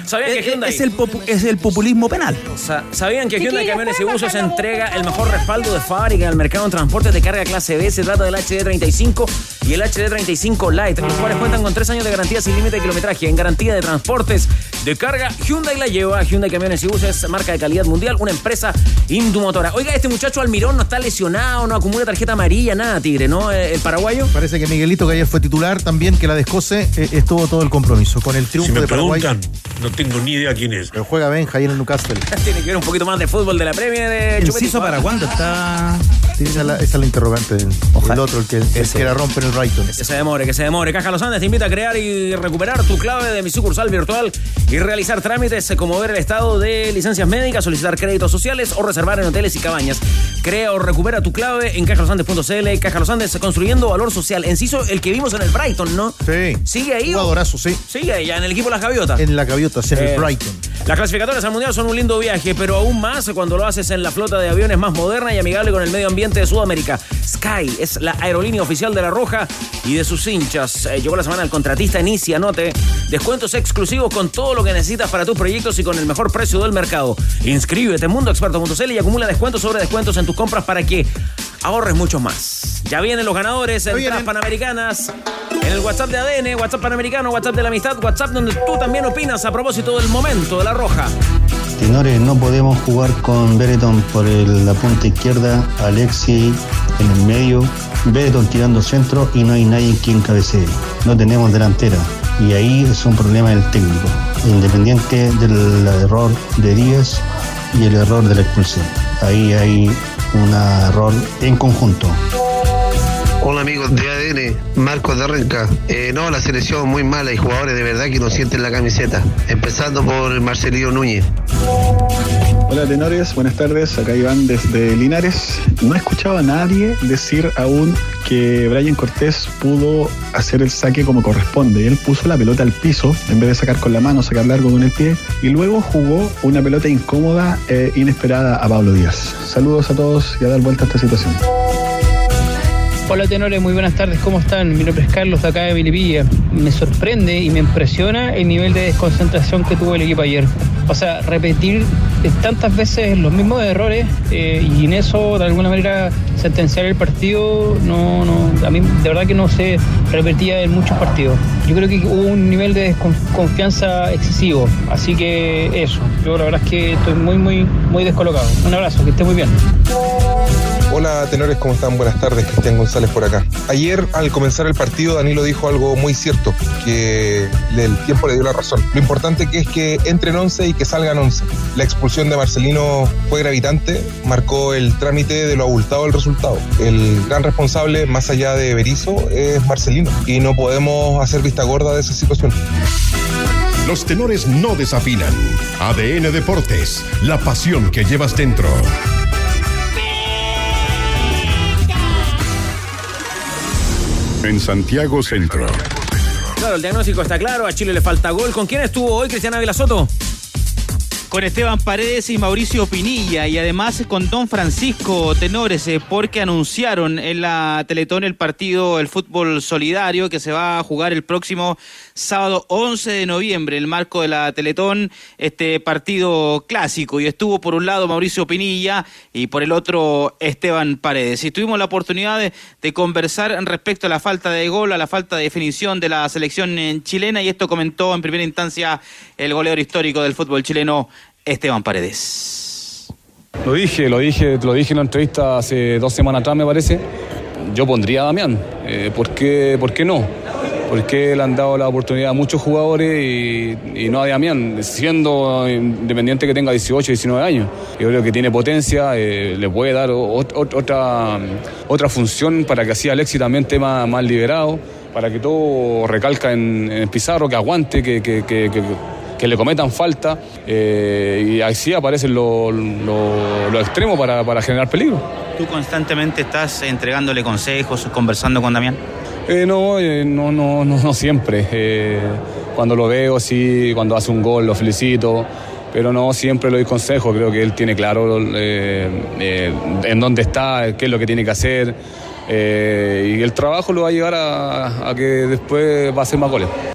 ¿Sabían que Es, Hyundai, es el, es el populismo penal. sa- ¿Sabían que Hyundai Camiones y Buses entrega el mejor respaldo de fábrica en el mercado en transportes de carga clase B? Se trata del HD35 y el HD35 Lite, los cuales cuentan con tres años de garantía sin límite de kilometraje. En garantía de transportes de carga, Hyundai la lleva. Hyundai Camiones y Buses, marca de calidad mundial, una empresa indumotora. Oiga, este muchacho Almirón no está lesionado, no acumula tarjeta amarilla, nada, Tigre, ¿no? Eh, El paraguayo. Parece que Miguelito, que ayer fue titular, también que la descose, eh, estuvo todo el compromiso. Con el triunfo Si me de Paraguay. preguntan, no tengo ni idea quién es. Pero juega Benja ahí en el Newcastle. Tiene que ver un poquito más de fútbol de la premia de ¿El Chupetito, CISO para cuándo está? Sí, esa, es la, esa es la interrogante. del- El otro, el que, el que la rompe en el Brighton. Que se demore, que se demore. Caja Los Andes te invita a crear y recuperar tu clave de mi sucursal virtual y realizar trámites como ver el estado de licencias médicas, solicitar créditos sociales o reservar en hoteles y cabañas. Crea o recupera tu clave en cajalosandes.cl. Caja Los Andes construyendo valor social. Enciso, el que vimos en el Brighton, ¿no? Sí. ¿Sigue ahí? o- Jugadorazo, sí. Sigue ahí, ya en el equipo Las Gaviotas. En la gaviota, Eh, Brighton. Las clasificatorias al Mundial son un lindo viaje, pero aún más cuando lo haces en la flota de aviones más moderna y amigable con el medio ambiente de Sudamérica. Sky es la aerolínea oficial de La Roja y de sus hinchas. Eh, llegó la semana el contratista Inicia, anote. Descuentos exclusivos con todo lo que necesitas para tus proyectos y con el mejor precio del mercado. Inscríbete en mundoexperto.cl y acumula descuentos sobre descuentos en tus compras para que ahorres mucho más. Ya vienen los ganadores, entradas vienen. panamericanas. En el WhatsApp de ADN, WhatsApp Panamericano, WhatsApp de la Amistad, WhatsApp donde tú también opinas a propósito del momento de la roja. Tenores, no podemos jugar con Bereton por el- la punta izquierda, Alexi en el medio, Bereton tirando centro y no hay nadie quien cabecee. No tenemos delantera y ahí es un problema del técnico. Independiente del error de Díaz, y el error de la expulsión. Ahí hay un error en conjunto. Hola amigos de ADN, Marcos de Renca. Eh, no, la selección muy mala y jugadores de verdad que no sienten la camiseta. Empezando por Marcelino Núñez. Hola tenores, buenas tardes. Acá Iván desde Linares. No he escuchado a nadie decir aún que Brian Cortés pudo hacer el saque como corresponde. Él puso la pelota al piso en vez de sacar con la mano, sacar largo con el pie y luego jugó una pelota incómoda e inesperada a Pablo Díaz. Saludos a todos y a dar vuelta a esta situación. Hola tenores, muy buenas tardes, ¿cómo están? Mi nombre es Carlos de acá de Milipilla. Me sorprende y me impresiona el nivel de desconcentración que tuvo el equipo ayer. O sea, repetir tantas veces los mismos errores eh, y en eso de alguna manera sentenciar el partido, no, no, a mí de verdad que no se repetía en muchos partidos. Yo creo que hubo un nivel de desconfianza excesivo, así que eso, yo la verdad es que estoy muy, muy, muy descolocado. Un abrazo, que esté muy bien. Hola tenores, ¿cómo están? Buenas tardes, Cristian González por acá. Ayer al comenzar el partido Danilo dijo algo muy cierto, que el tiempo le dio la razón. Lo importante que es que entren 11 y que salgan 11. La expulsión de Marcelino fue gravitante, marcó el trámite de lo abultado del resultado. El gran responsable, más allá de Berizzo, es Marcelino y no podemos hacer vista gorda de esa situación. Los tenores no desafinan. ADN Deportes, la pasión que llevas dentro. En Santiago Centro. Claro, el diagnóstico está claro. A Chile le falta gol. ¿Con quién estuvo hoy Cristiana Ávila Soto? Con Esteban Paredes y Mauricio Pinilla y además con Don Francisco Tenores eh, porque anunciaron en la Teletón el partido el fútbol solidario que se va a jugar el próximo sábado 11 de noviembre el marco de la Teletón este partido clásico. Y estuvo por un lado Mauricio Pinilla y por el otro Esteban Paredes. Y tuvimos la oportunidad de, de conversar respecto a la falta de gol, a la falta de definición de la selección chilena y esto comentó en primera instancia el goleador histórico del fútbol chileno Esteban Paredes. Lo dije, lo dije, lo dije en la entrevista hace dos semanas atrás, me parece. Yo pondría a Damián. Eh, ¿por, qué, ¿Por qué no? Porque le han dado la oportunidad a muchos jugadores y, no a Damián, siendo independiente que tenga 18, 19 años. Yo creo que tiene potencia, eh, le puede dar otra, otra función para que así Alexis también esté más, liberado, para que todo recalca en, en Pizarro, que aguante, que, que, que que le cometan falta eh, y así aparecen los lo, extremos para, para, generar peligro. ¿Tú constantemente estás entregándole consejos, conversando con Damián? Eh, no, eh, no, no, no, no, siempre. Eh, cuando lo veo, sí, cuando hace un gol lo felicito, pero no siempre le doy consejos. Creo que él tiene claro en dónde está, qué es lo que tiene que hacer. y el trabajo lo va a llevar a, a que después va a ser más goles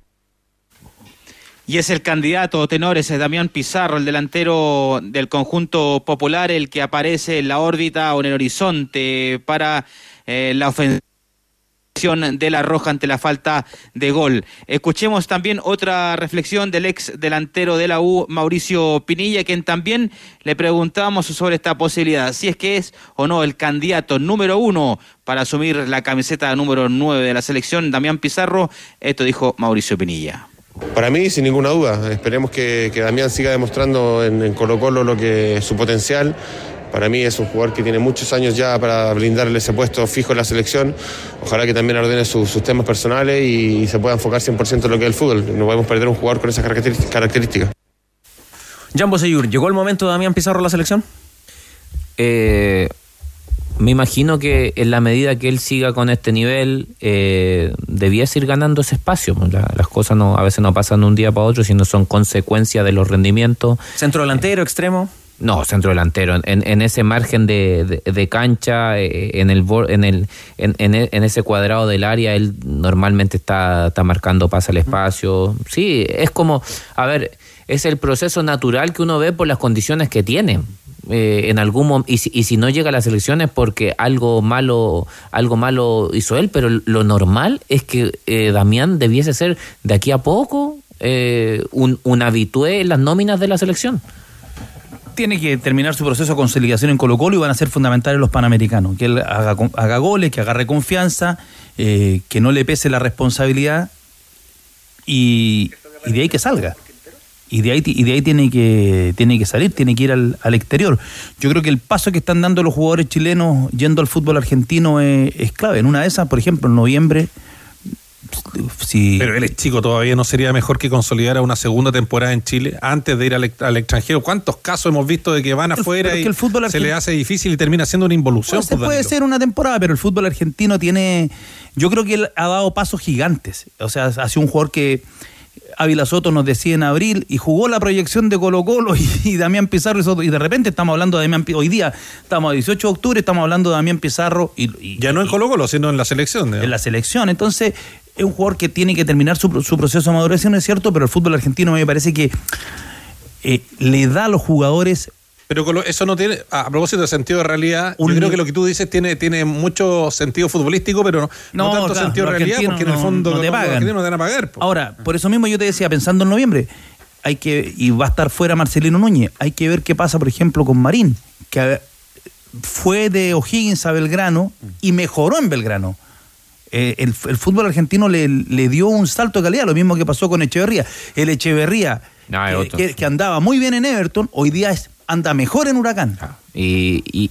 y es el candidato tenores Damián Pizarro, el delantero del conjunto popular, el que aparece en la órbita o en el horizonte para eh, la ofensiva de la Roja ante la falta de gol. Escuchemos también otra reflexión del ex delantero de la U, Mauricio Pinilla, quien también le preguntamos sobre esta posibilidad, si es que es o no el candidato número uno para asumir la camiseta número nueve de la selección, Damián Pizarro. Esto dijo Mauricio Pinilla. Para mí, sin ninguna duda. Esperemos que, Damián siga demostrando en, Colo Colo lo que su potencial. Para mí es un jugador que tiene muchos años ya para brindarle ese puesto fijo en la selección. Ojalá que también ordene sus temas personales y, se pueda enfocar 100% en lo que es el fútbol. No podemos perder un jugador con esas características. Jambo Seyur, ¿llegó el momento de Damián Pizarro a la selección? Eh, me imagino que en la medida que él siga con este nivel, eh, debiese ir ganando ese espacio. las cosas no a veces no pasan de un día para otro, sino son consecuencia de los rendimientos. ¿Centro delantero, extremo? No, centro delantero. En, en ese margen de, de, cancha, eh, en el en el en, en, ese cuadrado del área, él normalmente está, está marcando pasa el espacio. Sí, es como, a ver, es el proceso natural que uno ve por las condiciones que tiene. Eh, en algún y si, y si no llega a las elecciones porque algo malo algo malo hizo él pero lo normal es que eh, Damián debiese ser de aquí a poco eh, un, un habitué en las nóminas de la selección. Tiene que terminar su proceso de consolidación en Colo Colo y van a ser fundamentales los panamericanos. Que él haga, haga goles que agarre confianza que no le pese la responsabilidad y de ahí que salga Y de ahí, y de ahí tiene, que, tiene que salir, tiene que ir al, al exterior. Yo creo que el paso que están dando los jugadores chilenos yendo al fútbol argentino es, es clave. En una de esas, por ejemplo, en noviembre, si Pero él es chico, todavía no sería mejor que consolidara una segunda temporada en Chile antes de ir al, al extranjero. ¿Cuántos casos hemos visto de que van afuera pero y que el fútbol se le hace difícil y termina siendo una involución? Puede ser, pues, puede ser una temporada, pero el fútbol argentino tiene. Yo creo que él ha dado pasos gigantes. O sea, ha sido un jugador que Ávila Soto nos decía en abril y jugó la proyección de Colo Colo y, y Damián Pizarro y Soto. Y de repente estamos hablando de Damián Hoy día estamos a 18 de octubre, estamos hablando de Damián Pizarro y. y- Ya no en Colo Colo, sino en la selección. ¿no? en la selección. Entonces, es un jugador que tiene que terminar su, su proceso de maduración, es cierto, pero el fútbol argentino me parece que eh, le da a los jugadores Pero con lo- eso no tiene, a propósito de sentido de realidad, yo creo que lo que tú dices tiene, tiene mucho sentido futbolístico, pero no, no No, tanto claro, sentido de realidad, porque en el fondo no te los pagan. no te van a pagar. po. Ahora, por eso mismo yo te decía, pensando en noviembre, hay que, y va a estar fuera Marcelino Núñez, hay que ver qué pasa, por ejemplo, con Marín, que eh, fue de O'Higgins a Belgrano y mejoró en Belgrano. Eh, el, el fútbol argentino le, le dio un salto de calidad, lo mismo que pasó con Echeverría. El Echeverría, No, que- que andaba muy bien en Everton, hoy día es- anda mejor en Huracán. Y, y,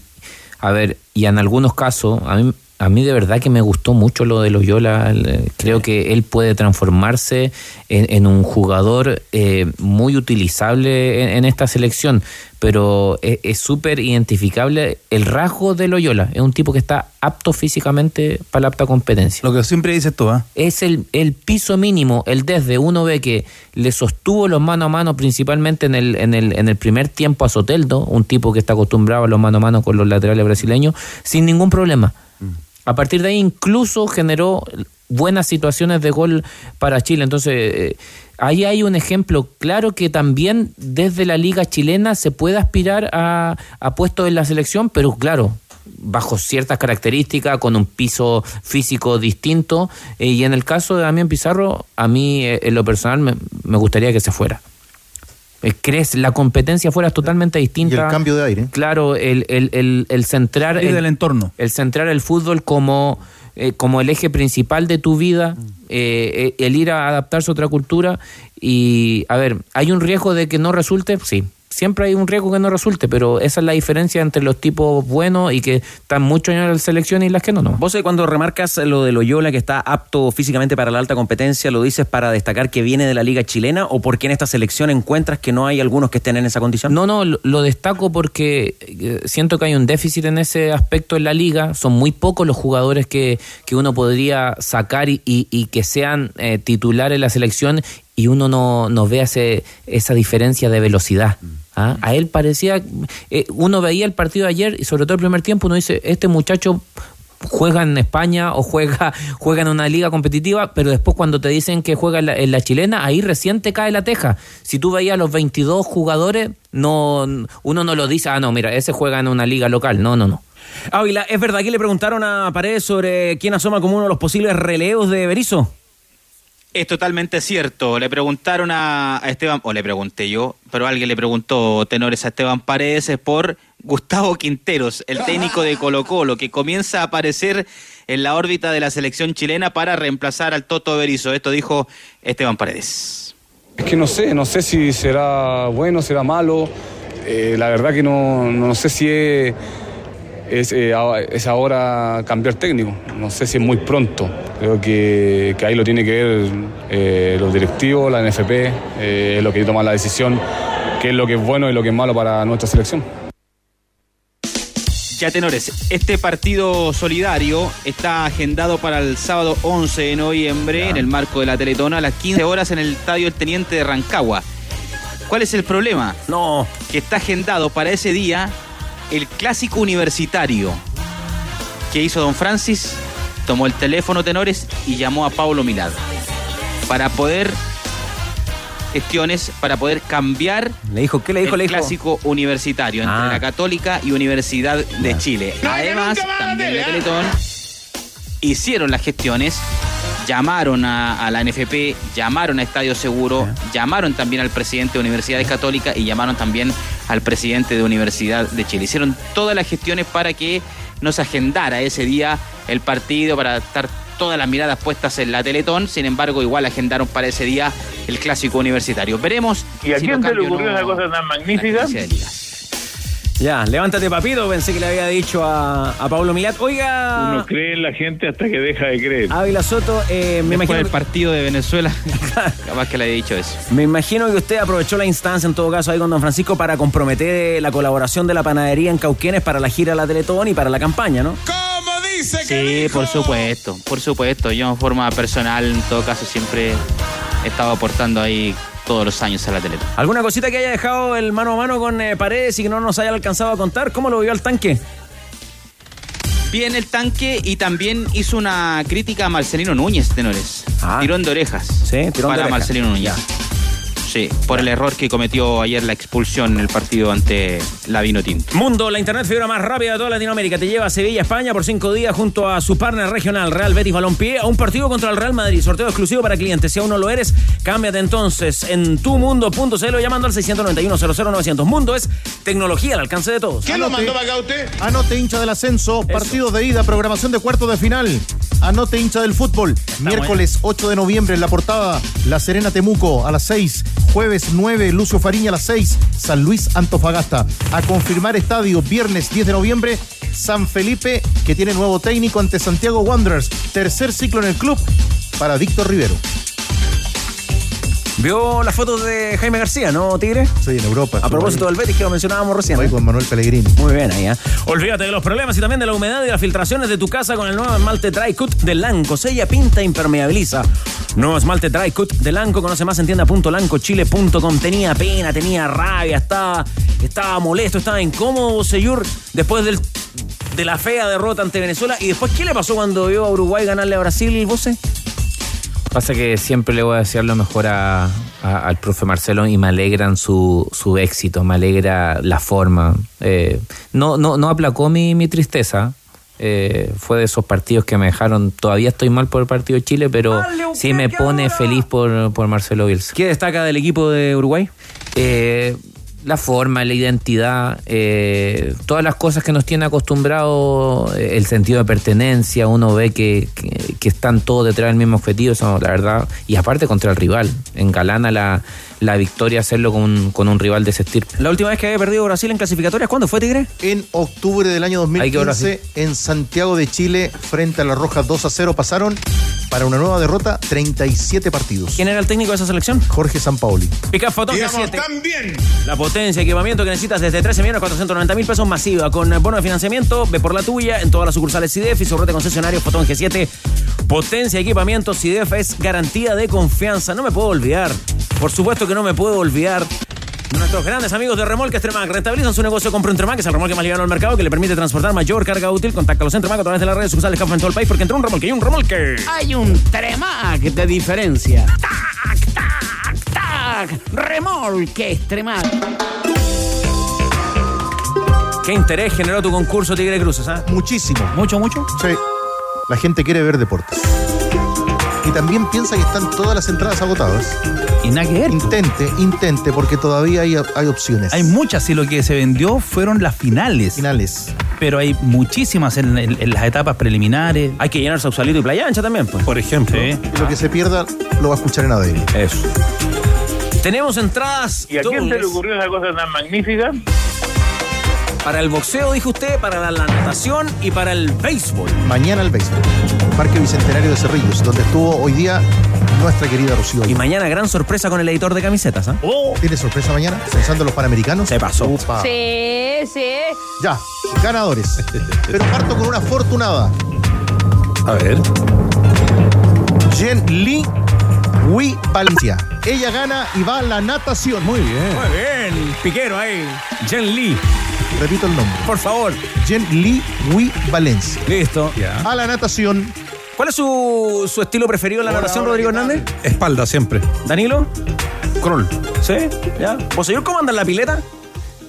a ver, y en algunos casos, a mí, a mí de verdad que me gustó mucho lo de Loyola. El- Creo que él puede transformarse en, en un jugador eh, muy utilizable en, en esta selección, pero es es súper identificable el rasgo de Loyola. Es un tipo que está apto físicamente para la apta competencia. Lo que siempre dices tú, ¿ah? Es el, el piso mínimo, el desde. Uno ve que le sostuvo los mano a mano principalmente en el, en el, en el primer tiempo a Soteldo, un tipo que está acostumbrado a los mano a mano con los laterales brasileños, sin ningún problema. A partir de ahí incluso generó buenas situaciones de gol para Chile. Entonces, eh, ahí hay un ejemplo claro que también desde la liga chilena se puede aspirar a, a puestos en la selección, pero claro, bajo ciertas características, con un piso físico distinto. Eh, y en el caso de Damián Pizarro, a mí eh, en lo personal me, me gustaría que se fuera. Eh, ¿Crees? La competencia fuera totalmente distinta. Y el cambio de aire. Claro, el, el, el, el centrar el, del entorno. el centrar el fútbol como, eh, como el eje principal de tu vida, eh, eh, el ir a adaptarse a otra cultura. Y, a ver, ¿hay un riesgo de que no resulte? Sí, siempre hay un riesgo que no resulte, pero esa es la diferencia entre los tipos buenos y que están muchos años en la selección y las que no, no. Vos eh, cuando remarcas lo de Loyola que está apto físicamente para la alta competencia, ¿lo dices para destacar que viene de la liga chilena o porque en esta selección encuentras que no hay algunos que estén en esa condición? No, no, lo, lo destaco porque eh, siento que hay un déficit en ese aspecto en la liga. Son muy pocos los jugadores que, que uno podría sacar y, y- y que sean eh, titulares en la selección y uno no, no ve ese, esa diferencia de velocidad. ¿ah? A él parecía, eh, uno veía el partido de ayer y sobre todo el primer tiempo uno dice, este muchacho juega en España o juega, juega en una liga competitiva, pero después cuando te dicen que juega en la, en la chilena, ahí recién te cae la teja. Si tú veías los 22 jugadores, no uno no lo dice, ah, no, mira, ese juega en una liga local. No, no, no. Ávila, ¿es verdad que le preguntaron a Paredes sobre quién asoma como uno de los posibles releos de Berizzo? Es totalmente cierto. Le preguntaron a, Esteban, o le pregunté yo, pero alguien le preguntó tenores a Esteban Paredes por Gustavo Quinteros, el técnico de Colo Colo, que comienza a aparecer en la órbita de la selección chilena para reemplazar al Toto Berizzo. Esto dijo Esteban Paredes. Es que no sé, no sé si será bueno, será malo. Eh, la verdad que no, no sé si es, es, eh, es ahora cambiar técnico. No sé si es muy pronto. Creo que, que ahí lo tiene que ver eh, los directivos, la NFP, eh, es lo que toma la decisión, qué es lo que es bueno y lo que es malo para nuestra selección. Ya tenores, este partido solidario está agendado para el sábado 11 de noviembre en el marco de la Teletona a las 15 horas en el Estadio El Teniente de Rancagua. ¿Cuál es el problema? No. Que está agendado para ese día el clásico universitario. que hizo don Francis? Tomó el teléfono tenores y llamó a Paulo Milad para poder gestiones para poder cambiar le dijo, ¿qué le dijo? el Le dijo- clásico universitario entre Ah. la Católica y Universidad de Chile. Además, también la Teletón hicieron las gestiones, llamaron a, a la NFP, llamaron a Estadio Seguro, llamaron también al presidente de Universidad Católica y llamaron también al presidente de Universidad de Chile. Hicieron todas las gestiones para que nos agendara ese día el partido, para estar todas las miradas puestas en la Teletón. Sin embargo, igual agendaron para ese día el clásico universitario. Veremos. ¿Y a si quién se le ocurrió no esa cosa tan magnífica? Ya, levántate, papito. Pensé que le había dicho a, a Pablo Milat. Oiga, Uno cree en la gente hasta que deja de creer. Ávila Soto, eh, me Después imagino. del partido de Venezuela, capaz que le haya dicho eso. Me imagino que usted aprovechó la instancia, en todo caso, ahí con Don Francisco, para comprometer eh, la colaboración de la panadería en Cauquenes para la gira de la Teletón y para la campaña, ¿no? Sí, por supuesto, por supuesto. Yo en forma personal, en todo caso, siempre he estado aportando ahí todos los años a la Teletón. ¿Alguna cosita que haya dejado el mano a mano con eh, Paredes y que no nos haya alcanzado a contar? ¿Cómo lo vio al tanque? Bien el tanque y también hizo una crítica a Marcelino Núñez, tenores. Tirón de orejas. Ah. Sí, tirón de para orejas. Marcelino Núñez. Sí, por el error que cometió ayer la expulsión en el partido ante la Vino Tinto. Mundo, la internet fibra más rápida de toda Latinoamérica. Te lleva a Sevilla, España por cinco días junto a su partner regional Real Betis Balompié a un partido contra el Real Madrid. Sorteo exclusivo para clientes. Si aún no lo eres, cámbiate entonces en tumundo.cl o llamando al 691-00-900. Mundo es tecnología al alcance de todos. ¿Quién lo mandó para acá usted? Anote hincha del ascenso, partidos de ida, programación de cuartos de final. Anote hincha del fútbol. Miércoles 8 de noviembre en la portada, La Serena Temuco a las 6. Jueves 9, Lucio Fariña a las 6. San Luis Antofagasta. A confirmar estadio, viernes 10 de noviembre, San Felipe, que tiene nuevo técnico ante Santiago Wanderers. Tercer ciclo en el club para Víctor Rivero. ¿Vio las fotos de Jaime García, no, Tigre? Sí, en Europa. A propósito del Betis que lo mencionábamos recién. Voy ¿eh? con Manuel Pellegrini. Muy bien ahí, ¿eh? Olvídate de los problemas y también de la humedad y las filtraciones de tu casa con el nuevo esmalte Dry Cut de Lanco. Sella, pinta, impermeabiliza. Nuevo esmalte Dry Cut de Lanco. Conoce más en tienda.lancochile.com. Tenía pena, tenía rabia, estaba, estaba molesto, estaba incómodo, Seyur, después del, de la fea derrota ante Venezuela. ¿Y después qué le pasó cuando vio a Uruguay ganarle a Brasil, Vose? Pasa que siempre le voy a desear lo mejor a, a- al profe Marcelo y me alegran su, su éxito, me alegra la forma. Eh, no, no, no aplacó mi, mi tristeza. Eh, fue de esos partidos que me dejaron. Todavía estoy mal por el partido de Chile, pero sí me pone feliz por, por Marcelo Bielsa. ¿Qué destaca del equipo de Uruguay? Eh, la forma, la identidad, eh, todas las cosas que nos tiene acostumbrado, eh, el sentido de pertenencia, uno ve que, que- que están todos detrás del mismo objetivo, eso, la verdad, y aparte contra el rival, engalana la, la victoria hacerlo con, un- con un rival de ese estirpe. La última vez que había perdido Brasil en clasificatorias, ¿cuándo fue, Tigre? En octubre del año Hay que 2015, en Santiago de Chile, frente a la Roja 2 a 0, pasaron para una nueva derrota 37 partidos. ¿Quién era el técnico de esa selección? Jorge Sampaoli. Digamos, G7. también. La potencia, equipamiento que necesitas desde 13 millones 490 mil pesos masiva. Con bono de financiamiento, ve por la tuya en todas las sucursales CIDEF y su red de concesionario Fotón G7. Potencia, equipamiento, CIDEF es garantía de confianza. No me puedo olvidar. Por supuesto que no me puedo olvidar. Nuestros grandes amigos de Remolques Tremac rentabilizan su negocio con Tremac, que es el remolque más liviano del mercado que le permite transportar mayor carga útil. Contáctalos en Tremac a través de las redes sucursales Café en todo el país porque entre un remolque y un remolque. Hay un Tremac de diferencia. ¡Tac, tac, tac! Remolque Tremac. ¿Qué interés generó tu concurso Tigre Cruces? ah? Muchísimo. ¿Mucho, mucho? Sí. La gente quiere ver deportes. Y también piensa que están todas las entradas agotadas. Y nada que ver. Intente, intente, porque todavía hay, hay opciones. Hay muchas y lo que se vendió fueron las finales. Finales. Pero hay muchísimas en, en- en las etapas preliminares. Hay que llenar Sausalito y Playa Ancha también, pues. Por ejemplo. Sí. Y lo que se pierda lo va a escuchar en ADN. Eso. Tenemos entradas ¿Y a quién se le ocurrió esa cosa tan magnífica? Para el boxeo, dijo usted, para la, natación y para el béisbol. Mañana el béisbol. Parque Bicentenario de Cerrillos, donde estuvo hoy día nuestra querida Rocío. Y mañana gran sorpresa con el editor de camisetas, ¿ah? ¿Tiene sorpresa mañana? Pensando en los panamericanos. Se pasó. Upa. Sí, sí. Ya, ganadores. Pero parto con una afortunada. A ver. Jen Lee Hui Valencia. Ella gana y va a la natación. Muy bien. Muy bien, piquero ahí. Jen Lee, Repito el nombre. por favor. Jen Lee Hui Valencia. Listo. A la natación. ¿Cuál es su, su estilo preferido en la natación, Rodrigo Hernández? Espalda siempre. ¿Danilo? Crawl. ¿Sí? ¿Ya? ¿Vos, señor, cómo anda en la pileta?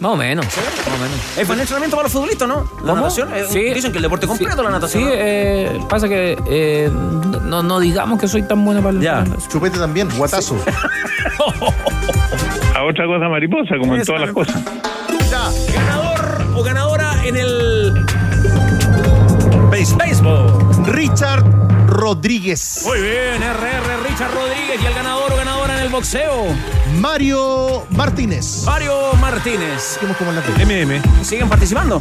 Más o menos. Más o menos. Es buen entrenamiento para los futbolistas, ¿no? La ¿Cómo? natación. eh, Sí. Dicen que el deporte completo la natación. Sí, ¿no? eh, pasa que eh, no, no digamos que soy tan buena para el Ya. Chupete también, guatazo. A otra cosa mariposa, como en todas las cosas. Ya, ganador en el béis- béisbol. Richard Rodríguez. Muy bien, RR Richard Rodríguez y el ganador o ganadora en el boxeo. Mario Martínez. Mario Martínez. Seguimos como en la MM. ¿Siguen participando?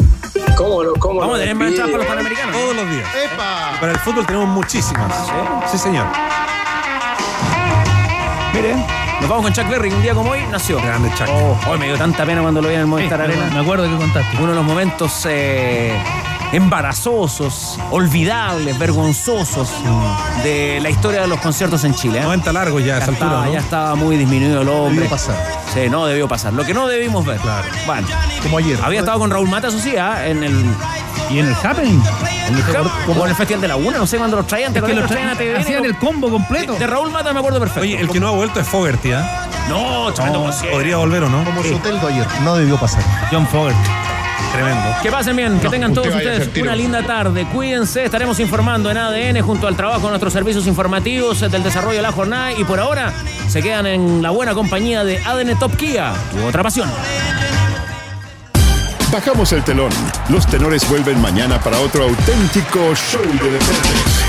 ¿Cómo lo, cómo Vamos a tener más para los panamericanos. Todos los días. ¡Epa! Para el fútbol tenemos muchísimas. Sí, señor. Mire, nos vamos con Chuck Berry. Un día como hoy nació. Grande Chuck. Oh, hoy me dio tanta pena cuando lo vi en el Movistar me, Arena. me acuerdo que contaste. Uno de los momentos eh, embarazosos, olvidables, vergonzosos de la historia de los conciertos en Chile. ¿eh? 90 largos ya a esa altura, ¿no? ya estaba muy disminuido el hombre. Debió pasar. Sí, no debió pasar. Lo que no debimos ver. Claro. Bueno, Como ayer. había estado con Raúl Mata, eso sí, ¿ah? en el. ¿Y en el Happening? En el como en el Festival de la Una, no sé cuándo los traían, ¿te Es que los traían a TVN? hacían el combo completo. De Raúl Mata me acuerdo perfecto. Oye, el que no ha vuelto es Fogerty, ¿ah? No, tremendo concierto. Podría volver o no. Como Soteldo ayer. No debió pasar. John Fogerty. Tremendo. Que pasen bien, que tengan usted todos ustedes una linda tarde. Cuídense, estaremos informando en ADN junto al trabajo de nuestros servicios informativos del desarrollo de la jornada y por ahora se quedan en la buena compañía de ADN Top Kia, tu otra pasión. Bajamos el telón. Los tenores vuelven mañana para otro auténtico show de deportes.